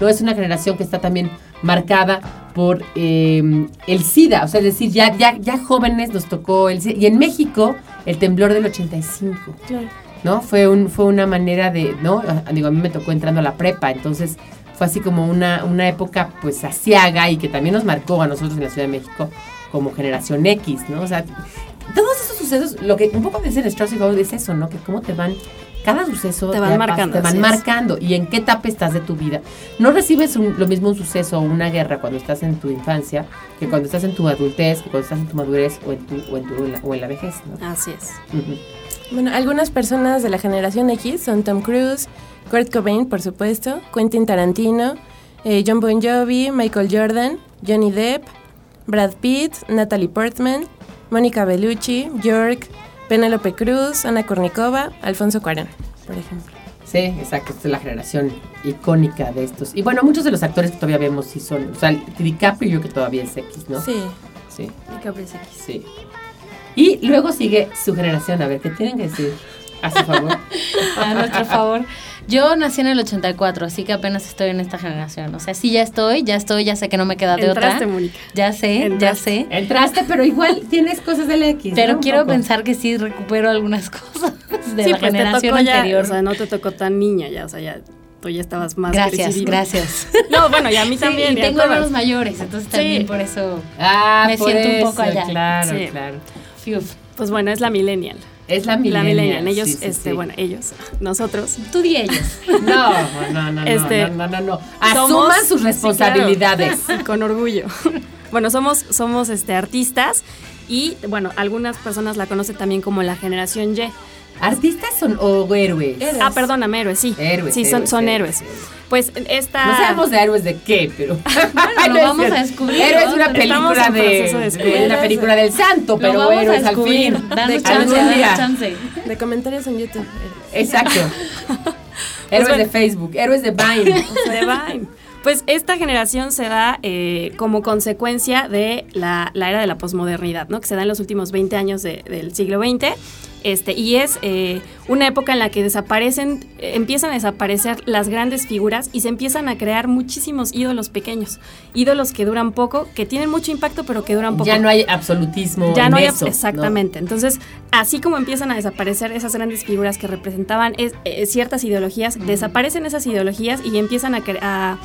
No es una generación que está también marcada por eh, el SIDA, o sea, es decir, ya, ya, ya jóvenes nos tocó el SIDA. Y en México, el temblor del 85. Claro. ¿no? Fue, un, fue una manera de, ¿no? Ah, Digo, a mí me tocó entrando a la prepa, entonces fue así como una, una época pues asiaga y que también nos marcó a nosotros en la Ciudad de México como generación X, ¿no? O sea, todos esos sucesos, lo que un poco dice Strauss y Gold es eso, ¿no? Que cómo te van cada suceso Te van marcando, te van así es. marcando y en qué etapa estás de tu vida. No recibes un- lo mismo un suceso o una guerra cuando estás en tu infancia que cuando estás en tu adultez, que cuando estás en tu madurez o en tu o en, tu- o en la, o en la vejez, ¿no? Así es. Ujú. Bueno, algunas personas de la generación X son Tom Cruise, Kurt Cobain, por supuesto, Quentin Tarantino, eh, John Bon Jovi, Michael Jordan, Johnny Depp, Brad Pitt, Natalie Portman, Mónica Bellucci, York, Penélope Cruz, Ana Kournikova, Alfonso Cuarón, por ejemplo. Sí, exacto, esta es la generación icónica de estos. Y bueno, muchos de los actores que todavía vemos sí son, o sea, el DiCaprio que todavía es X, ¿no? Sí. Sí, DiCaprio es X. sí. Y luego sigue su generación, a ver, ¿qué tienen que decir? A su favor. a nuestro favor. Yo nací en el 84, así que apenas estoy en esta generación. O sea, sí ya estoy, ya estoy, ya sé que no me queda de Entraste, otra. Mónica. Ya sé, ya sé. Entraste, pero igual tienes cosas del X. Pero quiero poco. pensar que sí recupero algunas cosas de sí, la pues te generación ya, anterior. o sea, no te tocó tan niña ya, o sea, ya tú ya estabas más gracias, gracias. No, bueno, y a mí Sí, también. y tengo hermanos mayores, entonces también Sí. por eso. Ah, Me por siento un poco allá. Claro, Sí. claro. Fiuf. Pues bueno, es la millennial. Es la La millennial. millennial. Ellos, sí, sí, este, sí. bueno, ellos, nosotros. Tú di ellos. No, no, no, Este, no, no, no, no. somos- Asuman sus sí, responsabilidades. claro. Con orgullo. bueno, somos, somos este, artistas y, bueno, algunas personas la conocen también como la generación Y. ¿Artistas son o héroes? Ah, perdóname, héroes, sí. Héroes, Sí, son, héroes, son héroes. héroes. Pues esta... No sabemos de héroes de qué, pero. lo vamos a descubrir, Héroes es una película de, proceso de una película del santo, Lo pero vamos a héroes al fin. Danos chance, danos chance. De comentarios en YouTube. Exacto. héroes bueno. de Facebook, héroes de Vine. de Vine. Pues esta generación se da eh, como consecuencia de la, la era de la posmodernidad, ¿no? Que se da en los últimos 20 años de- del siglo XX. Este, y es eh, una época en la que desaparecen, eh, empiezan a desaparecer las grandes figuras y se empiezan a crear muchísimos ídolos pequeños. Ídolos que duran poco, que tienen mucho impacto, pero que duran poco. ya no hay absolutismo. Ya en no hay eso, exactamente. Entonces, así como empiezan a desaparecer esas grandes figuras que representaban es- eh, ciertas ideologías, desaparecen esas ideologías y empiezan a, a,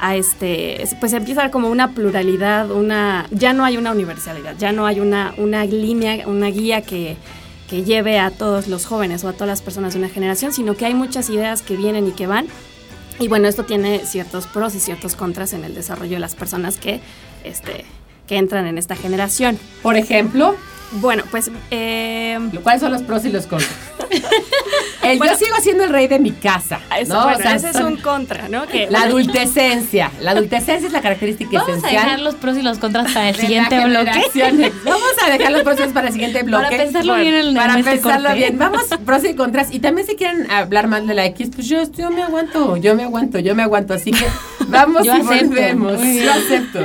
a, este, es- pues empieza como una pluralidad, una, ya no hay una universalidad, ya no hay una, una línea, una guía que que lleve a todos los jóvenes o a todas las personas de una generación, sino que hay muchas ideas que vienen y que van. Y bueno, esto tiene ciertos pros y ciertos contras en el desarrollo de las personas que, este, que entran en esta generación. Por ejemplo, Bueno, pues eh, ¿cuáles son los pros y los contras? El, Bueno. yo sigo siendo el rey de mi casa. eso, ¿no? bueno, O sea, ese es un contra, ¿no? Que, La adultecencia. La adultecencia es la característica Vamos a esencial. dejar los pros y los contras para el siguiente bloque. Vamos a dejar los pros y contras para el siguiente bloque. Para pensarlo Bueno, bien en- Para en este pensarlo corte. bien. Vamos, pros y contras. Y también si quieren hablar mal de la X, pues yo, yo me aguanto, yo me aguanto, yo me aguanto. Así que vamos Yo y acepto. volvemos. Yo acepto.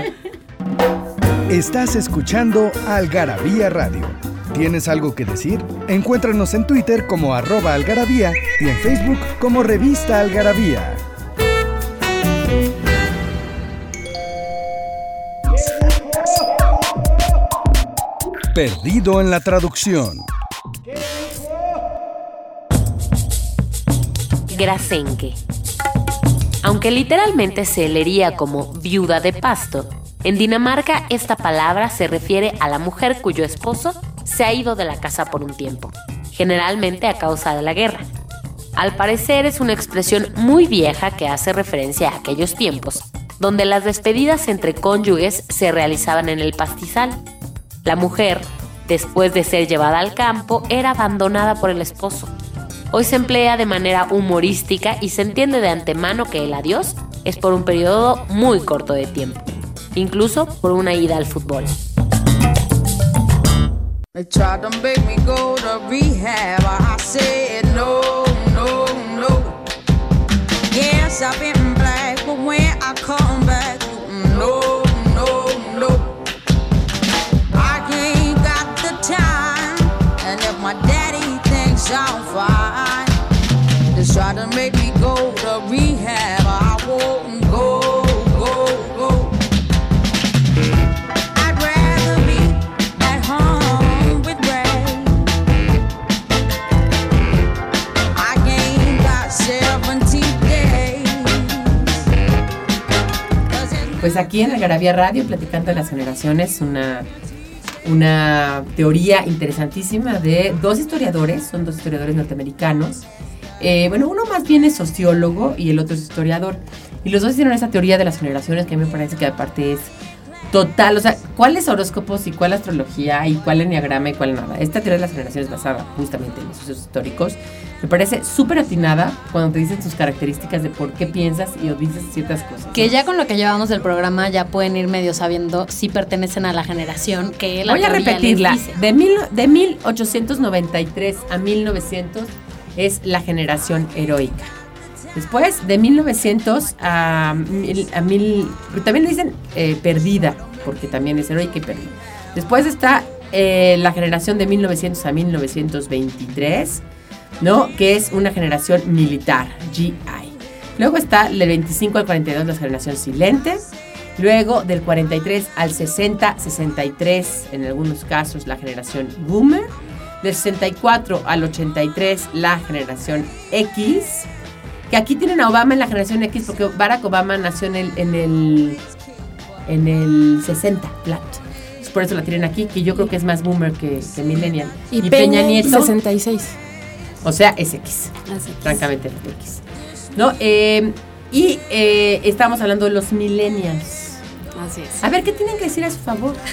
Estás escuchando Algarabía Radio. ¿Tienes algo que decir? Encuéntranos en Twitter como arroba algarabía y en Facebook como revista algarabía. Perdido en la traducción. Grasenke. Aunque literalmente se leería como viuda de pasto, en Dinamarca esta palabra se refiere a la mujer cuyo esposo se ha ido de la casa por un tiempo, generalmente a causa de la guerra. Al parecer es una expresión muy vieja que hace referencia a aquellos tiempos, donde las despedidas entre cónyuges se realizaban en el pastizal. La mujer, después de ser llevada al campo, era abandonada por el esposo. Hoy se emplea de manera humorística y se entiende de antemano que el adiós es por un periodo muy corto de tiempo, incluso por una ida al fútbol. Tried to make me go to Pues aquí en Algarabía Radio, platicando de las generaciones, una, una teoría interesantísima de dos historiadores, son dos historiadores norteamericanos, Eh, bueno, uno más bien es sociólogo y el otro es historiador. Y los dos hicieron esa teoría de las generaciones que a mí me parece que aparte es total. O sea, ¿cuál es horóscopos y cuál astrología y cuál enneagrama y cuál nada? Esta teoría de las generaciones basada justamente en los sucesos históricos me parece súper atinada cuando te dicen sus características de por qué piensas y o dices ciertas cosas. ¿no? Que ya con lo que llevamos del programa ya pueden ir medio sabiendo si pertenecen a la generación que la Voy a repetirla. De, mil, de 1893 a 1900 es la generación heroica. Después, de 1900 a mil, a mil también le dicen eh, perdida, porque también es heroica y perdida. Después está eh, la generación de 1900 a 1923, ¿no? Que es una generación militar, GI. Luego está del 25 al 42 la generación silente. Luego del 43 al 60, 63 en algunos casos la generación boomer. Del 64 al 83 la generación X. Que aquí tienen a Obama en la generación X porque Barack Obama nació en el, en el, en el 60, flat. Entonces, Por eso la tienen aquí, que yo creo que es más boomer que, que millennial. Y, Peña, Nieto, 66. O sea, es X es. francamente la X. ¿No? Eh, y eh, estamos hablando de los millennials. Así es. A ver, ¿qué tienen que decir a su favor?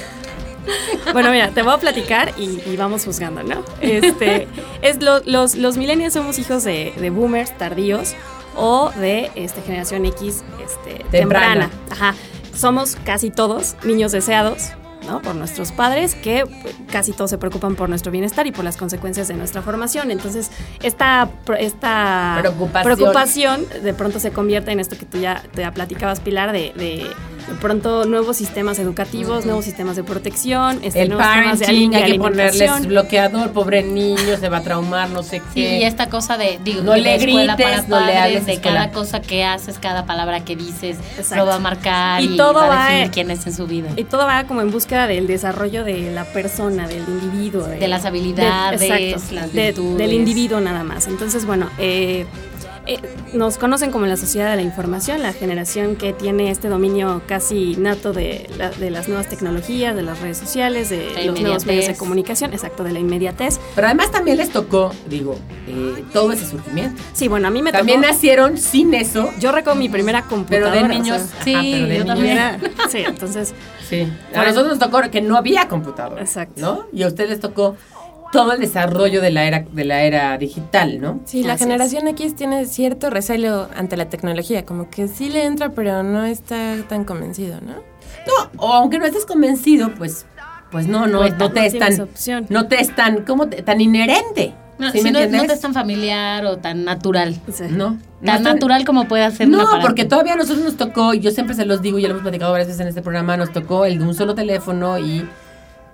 Bueno, mira, te voy a platicar y, y vamos juzgando, ¿no? Este, es lo- los, los millennials somos hijos de, de boomers tardíos o de este, generación X este, Temprana. temprana. Ajá. Somos casi todos niños deseados. ¿No? por nuestros padres que pues, casi todos se preocupan por nuestro bienestar y por las consecuencias de nuestra formación. Entonces, esta, esta Preocupación. preocupación de pronto se convierte en esto que tú ya, te platicabas, Pilar, de, de, de pronto nuevos sistemas educativos, nuevos sistemas de protección, este, El nuevos parenting, de hay que ponerles bloqueador, pobre niño, se va a traumar, no sé Sí, qué. y esta cosa de, digo, No de le escuela grites, para no le padres, hables de cada cosa que haces, cada palabra que dices, Exacto. lo va a marcar Y y, todo va va a definir quién es en su vida. Y todo va como en búsqueda del desarrollo de la persona, del individuo. De las habilidades, exacto, las de- virtudes. del individuo nada más. Entonces, bueno, eh, eh, nos conocen como la sociedad de la información, la generación que tiene este dominio casi nato de, la- de las nuevas tecnologías, de las redes sociales, de La los nuevos medios de comunicación, exacto, de la inmediatez. Pero además también les tocó, digo, eh, todo ese surgimiento. Sí, bueno, a mí me También tocó... nacieron sin eso, Yo recuerdo mi primera pero computadora. de o niños. sea, Sí, ajá, pero de yo niños. también. era- sí, entonces... Sí. A nosotros nos tocó que no había computadora. Exacto. ¿No? Y a ustedes les tocó todo el desarrollo de la era, de la era digital, ¿no? Sí, la Así es. generación X tiene cierto recelo ante la tecnología, como que sí le entra, pero no está tan convencido, ¿no? No, o aunque no estés convencido, pues, pues no, no, Pues, no te no es tienes tan, opción. no te es tan, ¿cómo te- tan inherente. No, ¿Sí si me no, te es tan familiar o tan natural. sí. No. no Tan es natural como puede hacer un No, porque todavía a nosotros nos tocó, y yo siempre se los digo, ya lo hemos platicado varias veces en este programa, nos tocó el de un solo teléfono y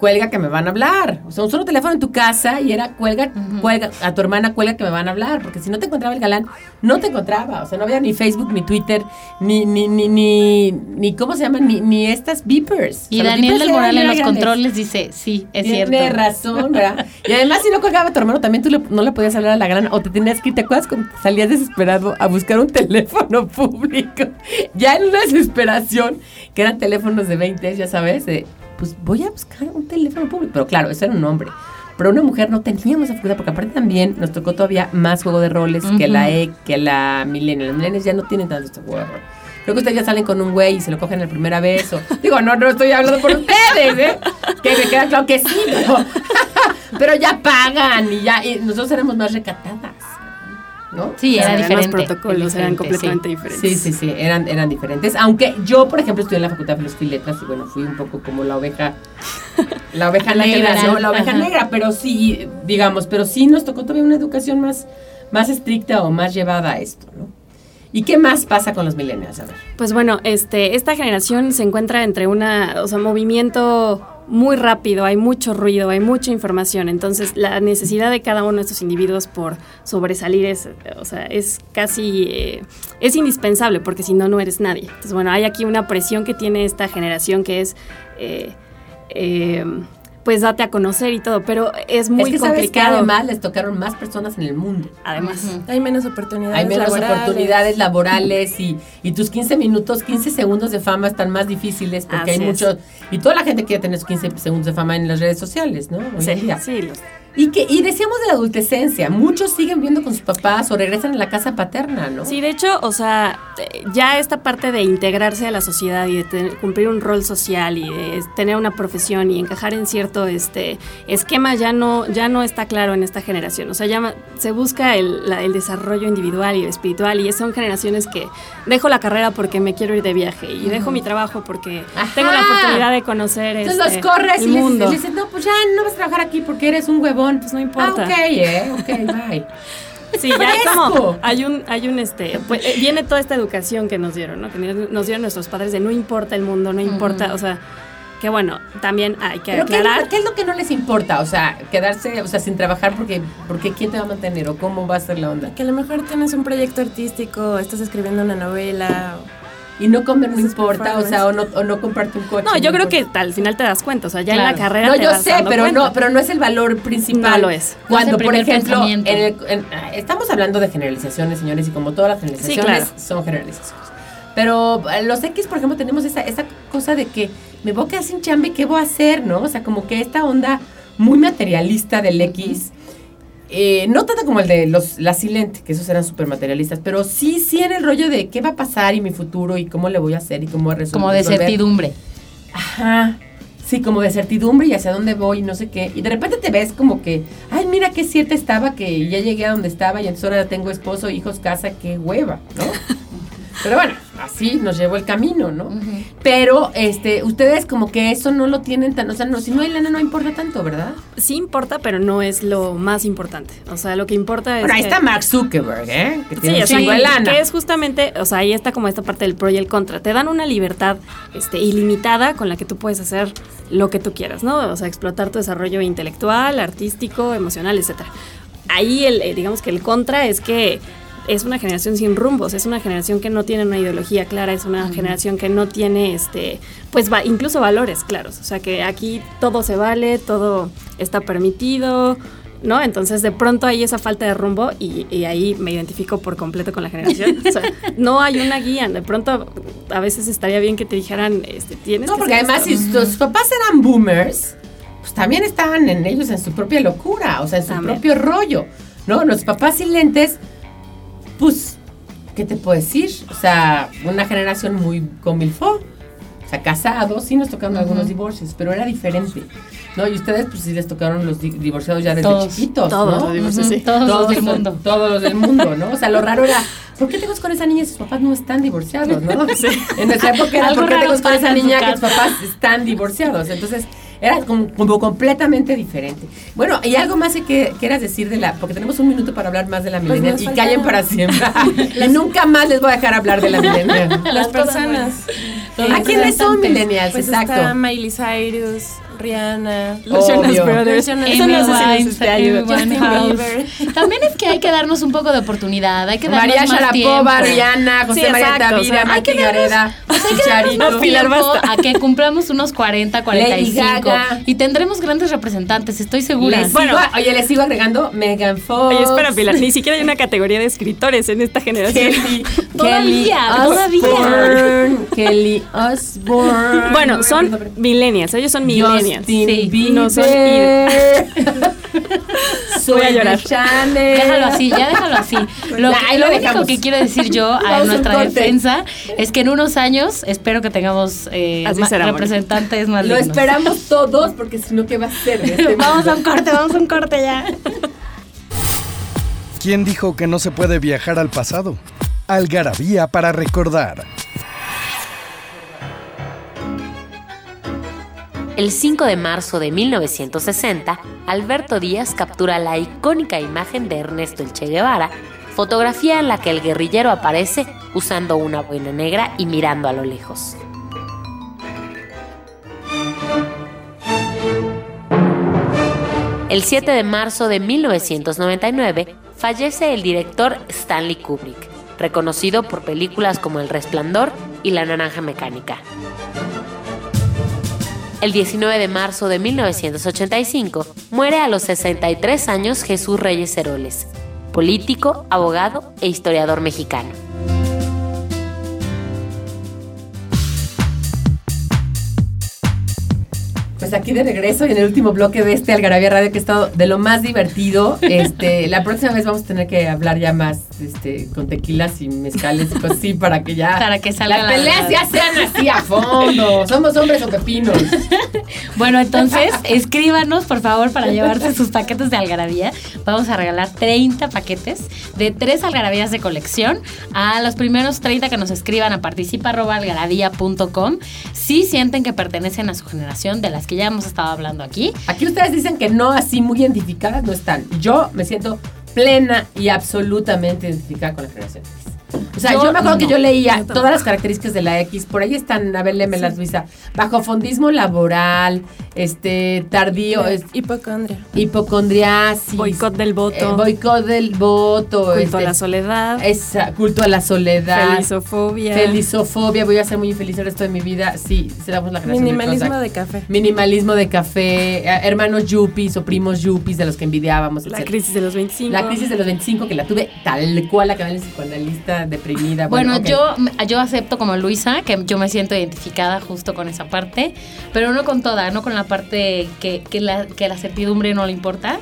cuelga que me van a hablar. O sea, un solo teléfono en tu casa y era cuelga, cuelga, a tu hermana cuelga que me van a hablar, porque si no te encontraba el galán, no te encontraba. O sea, no había ni Facebook, ni Twitter, ni, ni, ni, ni, ni ¿cómo se llaman? Ni, ni estas beepers. Y O sea, Daniel del Moral en los grandes. controles dice, sí, es Tiene cierto. razón, ¿verdad? Y además, si no colgaba tu hermano, también tú le- no le podías hablar a la gran o te tenías que ir. ¿Te acuerdas cuando salías desesperado a buscar un teléfono público? Ya en una desesperación, que eran teléfonos de 20, ya sabes, de, pues voy a buscar un teléfono público. Pero claro, eso era un hombre. Pero una mujer no teníamos esa facultad, porque aparte también nos tocó todavía más juego de roles que la E, que la millennial. Los millennials ya no tienen tanto este juego de rol. Creo que ustedes ya salen con un güey y se lo cogen la primera vez. O, digo, no, no estoy hablando por ustedes, ¿eh? Que me queda claro que sí, pero, pero ya pagan y ya. Y nosotros éramos más recatadas. ¿No? Sí, O sea, era eran diferente. Los protocolos eran completamente sí. diferentes. Sí, sí, sí, eran, eran diferentes. Aunque yo, por ejemplo, estudié en la Facultad de Filosofía y Letras y bueno, fui un poco como la oveja, la oveja negra, Negra, ¿no? La oveja ajá. negra, pero sí, digamos, pero sí nos tocó todavía una educación más, más estricta o más llevada a esto, ¿no? ¿Y qué más pasa con los millennials? A ver. Pues bueno, este, esta generación se encuentra entre una, o sea, movimiento muy rápido, hay mucho ruido, hay mucha información, entonces la necesidad de cada uno de estos individuos por sobresalir es, o sea, es casi, eh, es indispensable, porque si no, no eres nadie. Entonces, bueno, hay aquí una presión que tiene esta generación que es, eh, eh, pues date a conocer y todo, pero es muy es que sabes que complicado. además les tocaron más personas en el mundo. además. Hay menos oportunidades Hay menos laborales. oportunidades laborales y, y tus 15 minutos, 15 segundos de fama están más difíciles porque Así hay muchos... Y toda la gente quiere tener sus 15 segundos de fama en las redes sociales, ¿no? Hoy en Sí, día. sí, los- Y que y decíamos de la adultecencia, muchos siguen viviendo con sus papás o regresan a la casa paterna, ¿no? Sí, de hecho, o sea, ya esta parte de integrarse a la sociedad y de tener- cumplir un rol social y de tener una profesión y encajar en cierto este esquema ya no ya no está claro en esta generación. O sea, ya se busca el, la- el desarrollo individual y el espiritual y son generaciones que dejo la carrera porque me quiero ir de viaje y dejo mi trabajo porque Ajá. tengo la oportunidad de conocer Entonces este, los corres el y les, mundo. les dices, no, pues ya no vas a trabajar aquí porque eres un huevón. Pues no importa. Ah, ok, eh, ok, bye. Sí, ya es como hay un, hay un este, pues eh, viene toda esta educación que nos dieron, ¿no? Que nos dieron nuestros padres de no importa el mundo, no importa, o sea, que bueno, también hay que Pero ¿qué, es aclarar. lo- qué es lo que no les importa? O sea, quedarse, o sea, sin trabajar porque, porque ¿quién te va a mantener o cómo va a ser la onda? Que a lo mejor tienes un proyecto artístico, estás escribiendo una novela. Y no comer no importa, o sea, o no, o no comprarte un coche. No, yo creo importa. que al final te das cuenta, o sea, ya en la carrera No, te yo vas sé, dando pero cuenta. no, pero no es el valor principal. No lo es. Cuando, No es el por ejemplo, en el- en- ah, estamos hablando de generalizaciones, señores, y como todas las generalizaciones claro. son generalizaciones. Pero eh, los X, por ejemplo, tenemos esa, esa cosa de que me voy a quedar sin chamba y qué voy a hacer, ¿no? O sea, como que esta onda muy materialista del X. eh, no tanto como el de los la silente, que esos eran súper materialistas, pero sí, sí en el rollo de qué va a pasar y mi futuro y cómo le voy a hacer y cómo voy a resolver. Como de certidumbre. Ajá. Sí, como de certidumbre y hacia dónde voy y no sé qué. Y de repente te ves como que, ay, mira qué cierta estaba, que ya llegué a donde estaba y entonces ahora tengo esposo, hijos, casa, qué hueva, ¿no? Pero bueno, así nos llevó el camino, ¿no? Pero este, ustedes como que eso no lo tienen tan, o sea, no, si no hay lana no importa tanto, ¿verdad? Sí importa, pero no es lo más importante. O sea, lo que importa es Bueno, ahí que- está Mark Zuckerberg, ¿eh? Que Sí, tiene chingo de lana. que es justamente, o sea, ahí está como esta parte del pro y el contra. Te dan una libertad este, ilimitada con la que tú puedes hacer lo que tú quieras, ¿no? O sea, explotar tu desarrollo intelectual, artístico, emocional, etcétera. Ahí, el, eh, digamos que el contra es que es una generación sin rumbos, es una generación que no tiene una ideología clara, es una generación que no tiene, este, pues va, incluso valores claros. O sea, que aquí todo se vale, todo está permitido, ¿no? Entonces de pronto hay esa falta de rumbo y, y ahí me identifico por completo con la generación. O sea, no hay una guía. De pronto a veces estaría bien que te dijeran, este, tienes No, que porque además si tus papás eran boomers, pues también estaban en ellos en su propia locura, o sea, en su También. propio rollo, ¿no? Los papás sin lentes, pues, ¿qué te puedo decir? O sea, una generación muy comilfo, o sea, casados, sí nos tocaron algunos divorcios, pero era diferente, ¿no? Y ustedes, pues sí les tocaron los di- divorciados ya desde Todos. chiquitos, Todos ¿no? los divorcios, sí. Todos los del mundo. Todos los del mundo, ¿no? O sea, lo raro era, ¿por qué te vas con esa niña si sus papás no están divorciados, no? En nuestra época era, Algo ¿por qué te vas con esa niña que tus papás están divorciados? Entonces, era como, como completamente diferente. Bueno, y algo más que quieras decir de la, porque tenemos un minuto para hablar más de la Pues milenial y falta- callen para siempre. y nunca más les voy a dejar hablar de la milenial. Las personas. ¿A quiénes son millennials? Pues Exacto. está Miley Cyrus, Rihanna, Los Jonas. Brothers. Eso no sé si. Bieber. También es que hay que darnos un poco de oportunidad, hay que darnos María más Sharapova, tiempo. Rihanna, José Sí, María Tavira, darnos- Gareda, Chicharito. más Pilar, tiempo basta. a que cumplamos unos 40, 45 Gaga. y tendremos grandes representantes, estoy segura. Les Bueno. sigo- oye, les sigo agregando Megan Fox. Oye, espera, Pilar, ni siquiera hay una categoría de escritores en esta generación. Todavía, Kelly todavía. Osbourne, Kelly Osbourne. Bueno, son millennials, ellos son millennials. Sí. Bieber. No son Voy a llorar. Chanel. Déjalo así, ya déjalo así. Lo, único que quiero decir yo a nuestra defensa es que en unos años espero que tengamos eh, Así será, representantes más Lo esperamos todos porque si no, ¿qué va a ser? de este vamos a un corte, vamos a un corte ya. ¿Quién dijo que no se puede viajar al pasado? Algarabía para recordar. El 5 de marzo de 1960, Alberto Díaz captura la icónica imagen de Ernesto El Che Guevara, fotografía en la que el guerrillero aparece usando una boina negra y mirando a lo lejos. El 7 de marzo de 1999 fallece el director Stanley Kubrick, reconocido por películas como El Resplandor y La Naranja Mecánica. El 19 de marzo de 1985 muere a los 63 años Jesús Reyes Heroles, político, abogado e historiador mexicano. Pues aquí de regreso en el último bloque de este Algarabía Radio que ha estado de lo más divertido. Este, la próxima vez vamos a tener que hablar ya más este, con tequilas y mezcales y cosas así para que ya Para que salga las la peleas verdad. ya sean así a fondo. Somos hombres o pepinos. Bueno, entonces escríbanos por favor para llevarse sus paquetes de algarabía. Vamos a regalar 30 paquetes de tres algarabías de colección a los primeros 30 que nos escriban a participa.algarabía.com si sienten que pertenecen a su generación de las que ya hemos estado hablando aquí. Aquí ustedes dicen que no así muy identificadas, no están. Yo me siento plena y absolutamente identificada con la generación. O sea, yo, Yo me acuerdo que yo leía todas las características de la X. Por ahí están, a ver, lémelas, Luisa. Bajofondismo laboral, este, tardío, es- Hipocondria. hipocondriasis. Boicot del voto. eh, boicot del voto. Culto este, a la soledad. esa- culto a la soledad. Felisofobia. Felisofobia. Voy a ser muy infeliz el resto de mi vida. Sí, seremos la generación del Minimalismo Prozac. de café. Minimalismo de café, eh, hermanos yuppies o primos yuppies de los que envidiábamos, La etcétera. crisis de los 25. La crisis de los 25 que la tuve tal cual la canal psicoanalista deprimida. Bueno, ok. yo, yo acepto como Luisa que yo me siento identificada justo con esa parte, pero no con toda, no con la parte que, que, la, que la certidumbre no le importa.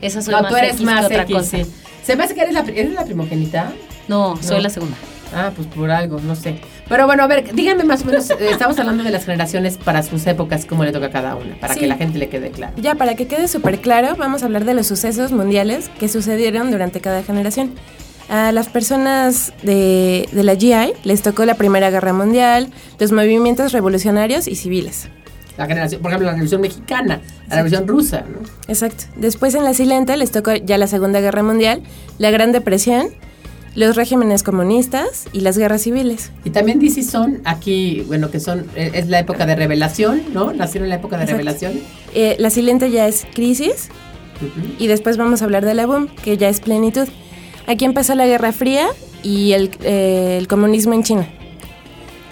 Esa soy No, más tú eres X más que otra X, cosa. sí. Se me hace que eres la, ¿eres la primogénita. No, soy No. la segunda. Ah, pues por algo, no sé. Pero bueno, a ver, díganme más o menos, eh, estamos hablando de las generaciones para sus épocas, cómo le toca a cada una, para Sí. que la gente le quede claro. Ya, para que quede súper claro, vamos a hablar de los sucesos mundiales que sucedieron durante cada generación. A las personas de, de la GI les tocó la Primera Guerra Mundial, los movimientos revolucionarios y civiles. La generación, por ejemplo, la revolución mexicana, la revolución rusa, ¿no? Exacto. Después en la Silente les tocó ya la Segunda Guerra Mundial, la Gran Depresión, los regímenes comunistas y las guerras civiles. Y también DC son aquí, bueno, que son, eh, es la época de revelación, ¿no? Nacieron en la época de Exacto. revelación. Eh, la Silente ya es crisis Ujú. y después vamos a hablar de la boom, que ya es plenitud. Aquí empezó la Guerra Fría y el, eh, el comunismo en China.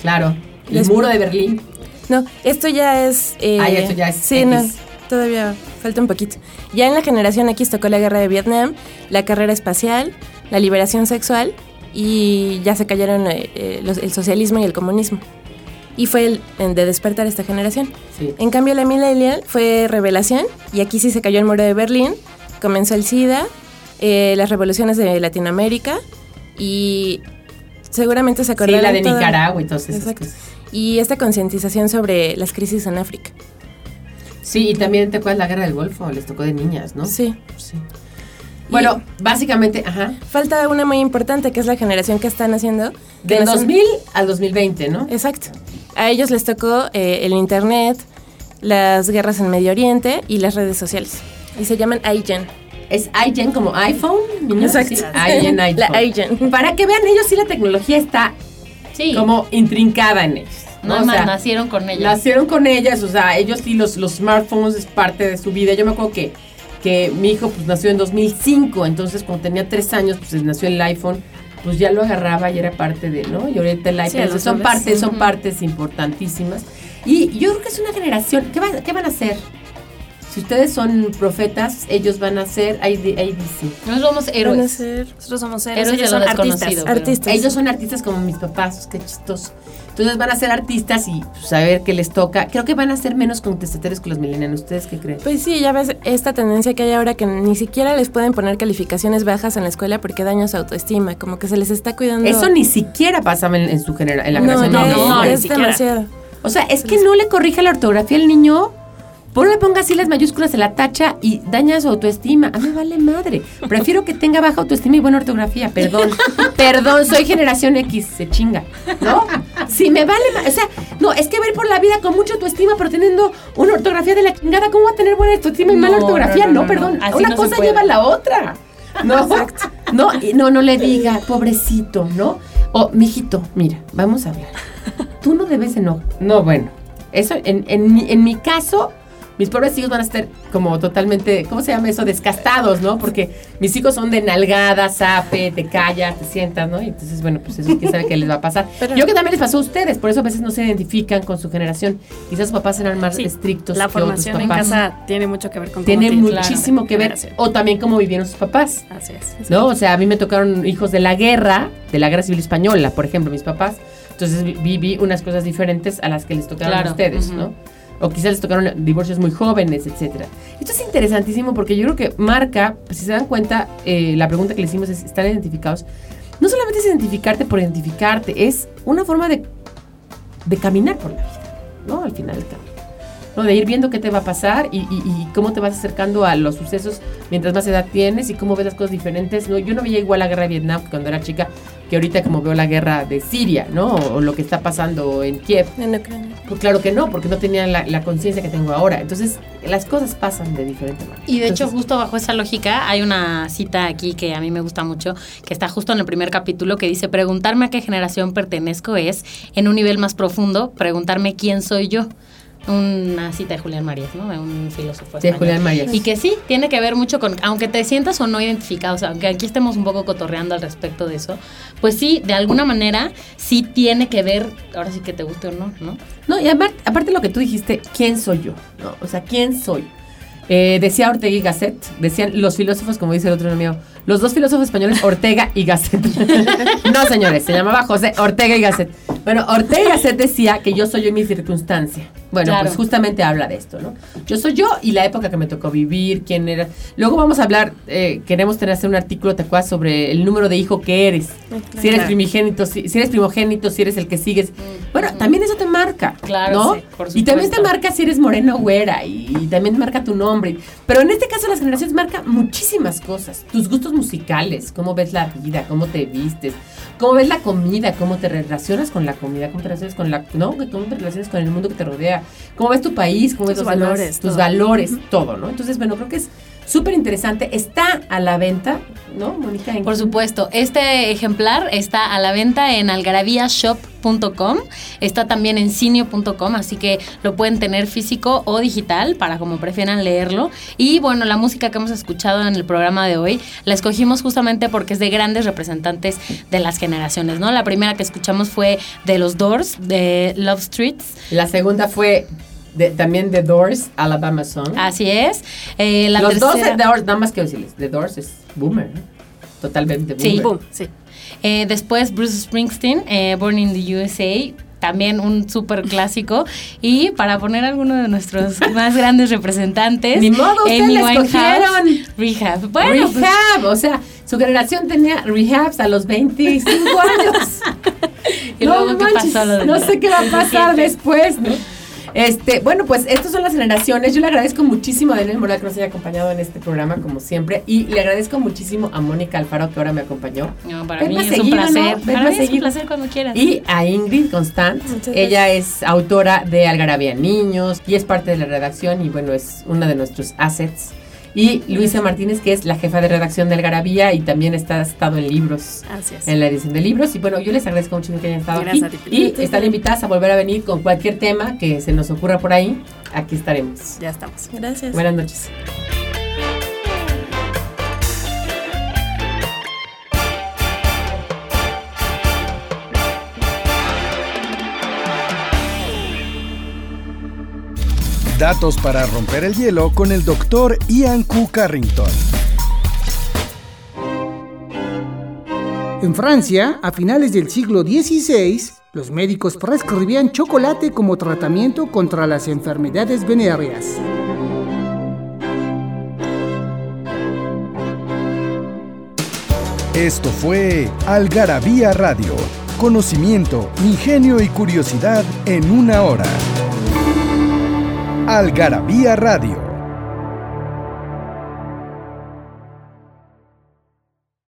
Claro. El muro de Berlín. No, esto ya es... eh, Ah, esto ya es Sí, X. no, todavía falta un poquito. Ya en la generación X tocó la guerra de Vietnam, la carrera espacial, la liberación sexual y ya se cayeron eh, eh, los- el socialismo y el comunismo. Y fue el de despertar esta generación. Sí. En cambio, la millennial fue revelación y aquí sí se cayó el muro de Berlín, comenzó el SIDA, eh, las revoluciones de Latinoamérica y seguramente se Sí, acordarán la de toda- Nicaragua y todas esas Exacto. cosas. Y esta concientización sobre las crisis en África. Sí, y también te acuerdas la guerra del Golfo, les tocó de niñas, ¿no? Sí. Sí. Bueno, básicamente, ajá. Falta una muy importante que es la generación que están haciendo. Del nacen- 2000 al 2020, ¿no? Exacto. A ellos les tocó eh, el Internet, las guerras en Medio Oriente y las redes sociales. Y se llaman iGen. Es iGen como iPhone, niños. Exacto. Sí, iGen, iPhone. La iGen. Para que vean, ellos sí la tecnología está Sí. como intrincada en ellos. No, O es más, sea, nacieron con ella. Nacieron con ellas, o sea, ellos sí, los, los smartphones es parte de su vida. Yo me acuerdo que, que mi hijo pues nació en 2005, entonces cuando tenía tres años, pues nació el iPhone, pues ya lo agarraba y era parte de, ¿no? Y ahorita el iPhone, Sí, son partes, son partes importantísimas. Y yo creo que es una generación, ¿qué, va- qué van a hacer? Si ustedes son profetas, ellos van a ser, ahí, di- ahí dice. Nosotros somos Van a héroes. ser Nosotros somos héroes, Héroes ellos son artistas. Ellos son artistas como mis papás, qué chistoso. Entonces van a ser artistas y pues, a ver qué les toca. Creo que van a ser menos contestatarios que los millennials. ¿Ustedes qué creen? Pues sí, ya ves esta tendencia que hay ahora que ni siquiera les pueden poner calificaciones bajas en la escuela porque daña su autoestima, como que se les está cuidando. Eso ni siquiera pasaba en, en su genera- en la no, generación. ya de es, no, es demasiado. O sea, es que no le corrige la ortografía al niño. Por le ponga así las mayúsculas en la tacha y daña su autoestima. A mí me vale madre. Prefiero que tenga baja autoestima y buena ortografía. Perdón. Perdón, soy generación X. Se chinga. ¿No? Si me vale O sea, no, es que ver por la vida con mucha autoestima, pero teniendo una ortografía de la chingada, ¿cómo va a tener buena autoestima y No, mala ortografía? no, No, no, no. perdón. Así una se cosa lleva a la otra. No, no, no, no le diga, pobrecito, ¿no? O, mijito, mira, vamos a hablar. Tú no debes de no. No, bueno. Eso, en, en, mi, en mi caso, mis pobres hijos van a estar como totalmente, ¿cómo se llama eso? Descastados, ¿no? Porque mis hijos son de nalgada, zape, te callas, te sientas, ¿no? Y entonces, bueno, pues eso quién sabe qué les va a pasar. Pero- Yo que también les pasó a ustedes, por eso a veces no se identifican con su generación. Quizás sus papás eran más Sí, estrictos La que otros formación en papás. casa tiene mucho que ver con Tiene muchísimo que ver. generación. O también cómo vivieron sus papás. Así es. ¿no? O sea, a mí me tocaron hijos de la guerra, de la guerra civil española, por ejemplo, mis papás. Entonces vi- viví unas cosas diferentes a las que les tocaron Claro, a ustedes. ¿no? O quizás les tocaron divorcios muy jóvenes, etcétera. Esto es interesantísimo porque yo creo que marca, si se dan cuenta, eh, la pregunta que le hicimos es, ¿están identificados? No solamente es identificarte por identificarte, es una forma de, de caminar por la vida, ¿no? Al final del camino. ¿no? De ir viendo qué te va a pasar y, y- y cómo te vas acercando a los sucesos mientras más edad tienes y cómo ves las cosas diferentes. ¿no? Yo no veía igual la guerra de Vietnam cuando era chica que ahorita como veo la guerra de Siria, ¿no? O lo que está pasando en Kiev. En Ucrania. Pues claro que no, porque no tenía la, la conciencia que tengo ahora. Entonces, las cosas pasan de diferente manera. Y de hecho, Entonces, justo bajo esa lógica, hay una cita aquí que a mí me gusta mucho, que está justo en el primer capítulo, que dice, preguntarme a qué generación pertenezco es, en un nivel más profundo, preguntarme quién soy yo. Una cita de Julián Marías, ¿no? De un filósofo. De español. Julián Marías. Y que sí, tiene que ver mucho con, aunque te sientas o no identificado, o sea, aunque aquí estemos un poco cotorreando al respecto de eso, pues sí, de alguna manera, sí tiene que ver, ahora sí que te guste o no, ¿no? No, y aparte, aparte lo que tú dijiste, ¿quién soy yo? ¿No? O sea, ¿quién soy? Eh, decía Ortega y Gasset, decían los filósofos, como dice el otro mío, los dos filósofos españoles, Ortega y Gasset. no, señores, se llamaba José Ortega y Gasset. Bueno, Ortega y Gasset decía que yo soy yo en mi circunstancia. Bueno, Claro. pues justamente habla de esto, ¿no? Yo soy yo y la época que me tocó vivir, quién era. Luego vamos a hablar, eh, queremos tener hacer un artículo, ¿te acuerdas? Sobre el número de hijo que eres. Si eres primigénito, si, si eres primogénito, si eres el que sigues. Bueno, también eso te marca. Claro, ¿no? sí, por y también te marca si eres morena o güera y, y también marca tu nombre. Pero en este caso las generaciones marca muchísimas cosas. Tus gustos musicales, cómo ves la vida, cómo te vistes, cómo ves la comida, cómo te relacionas con la comida, cómo te relacionas con la... No, cómo te relacionas con el mundo que te rodea, cómo ves tu país, cómo ves Tus los demás, valores, tus valores, todo, ¿no? Entonces, bueno, creo que es súper interesante. Está a la venta, ¿no, Mónica? ¿En Por supuesto, este ejemplar está a la venta en algarabíashop.com, está también en cinio.com, así que lo pueden tener físico o digital para como prefieran leerlo. Y bueno, la música que hemos escuchado en el programa de hoy la escogimos justamente porque es de grandes representantes de las generaciones, ¿no? La primera que escuchamos fue de los Doors, de Love Streets. La segunda fue de- también The Doors, Alabama Song. Así es. Eh, la Los dos tercera- de Doors, nada más que decirles, The Doors es boomer, ¿no? Totalmente boomer. Sí. Boom, sí. Eh, después Bruce Springsteen, eh, Born in the USA, también un súper clásico. Y para poner alguno de nuestros más grandes representantes, Ni modo, Amy Winehouse. Rehab. Bueno, pues, Rehab, o sea, su generación tenía rehabs a los 25 años. Y luego, ¿qué pasó no sé qué va a pasar 17? después, ¿no? Este, bueno, pues estas son las generaciones. Yo le agradezco muchísimo a Daniel Moral que nos haya acompañado en este programa, como siempre. Y le agradezco muchísimo a Mónica Alfaro, que ahora me acompañó. no, para Ven mí es un seguido, ¿no? placer. Ven Para mí es un seguido. placer cuando quieras. Y a Ingrid Constant. Ella es autora de Algarabía Niños y es parte de la redacción y bueno, es una de nuestros assets. Y Luisa Martínez, que es la jefa de redacción de Algarabía y también está estado en libros, Así es. en la edición de libros. Y bueno, yo les agradezco mucho que hayan estado Gracias aquí. a ti, Y están invitadas a volver a venir con cualquier tema que se nos ocurra por ahí. Aquí estaremos. Ya estamos. Gracias. Buenas noches. Datos para romper el hielo con el doctor Ian Q. Carrington. En Francia, a finales del siglo XVI, los médicos prescribían chocolate como tratamiento contra las enfermedades venéreas. Esto fue Algarabía Radio. Conocimiento, ingenio y curiosidad en una hora. Algarabía Radio.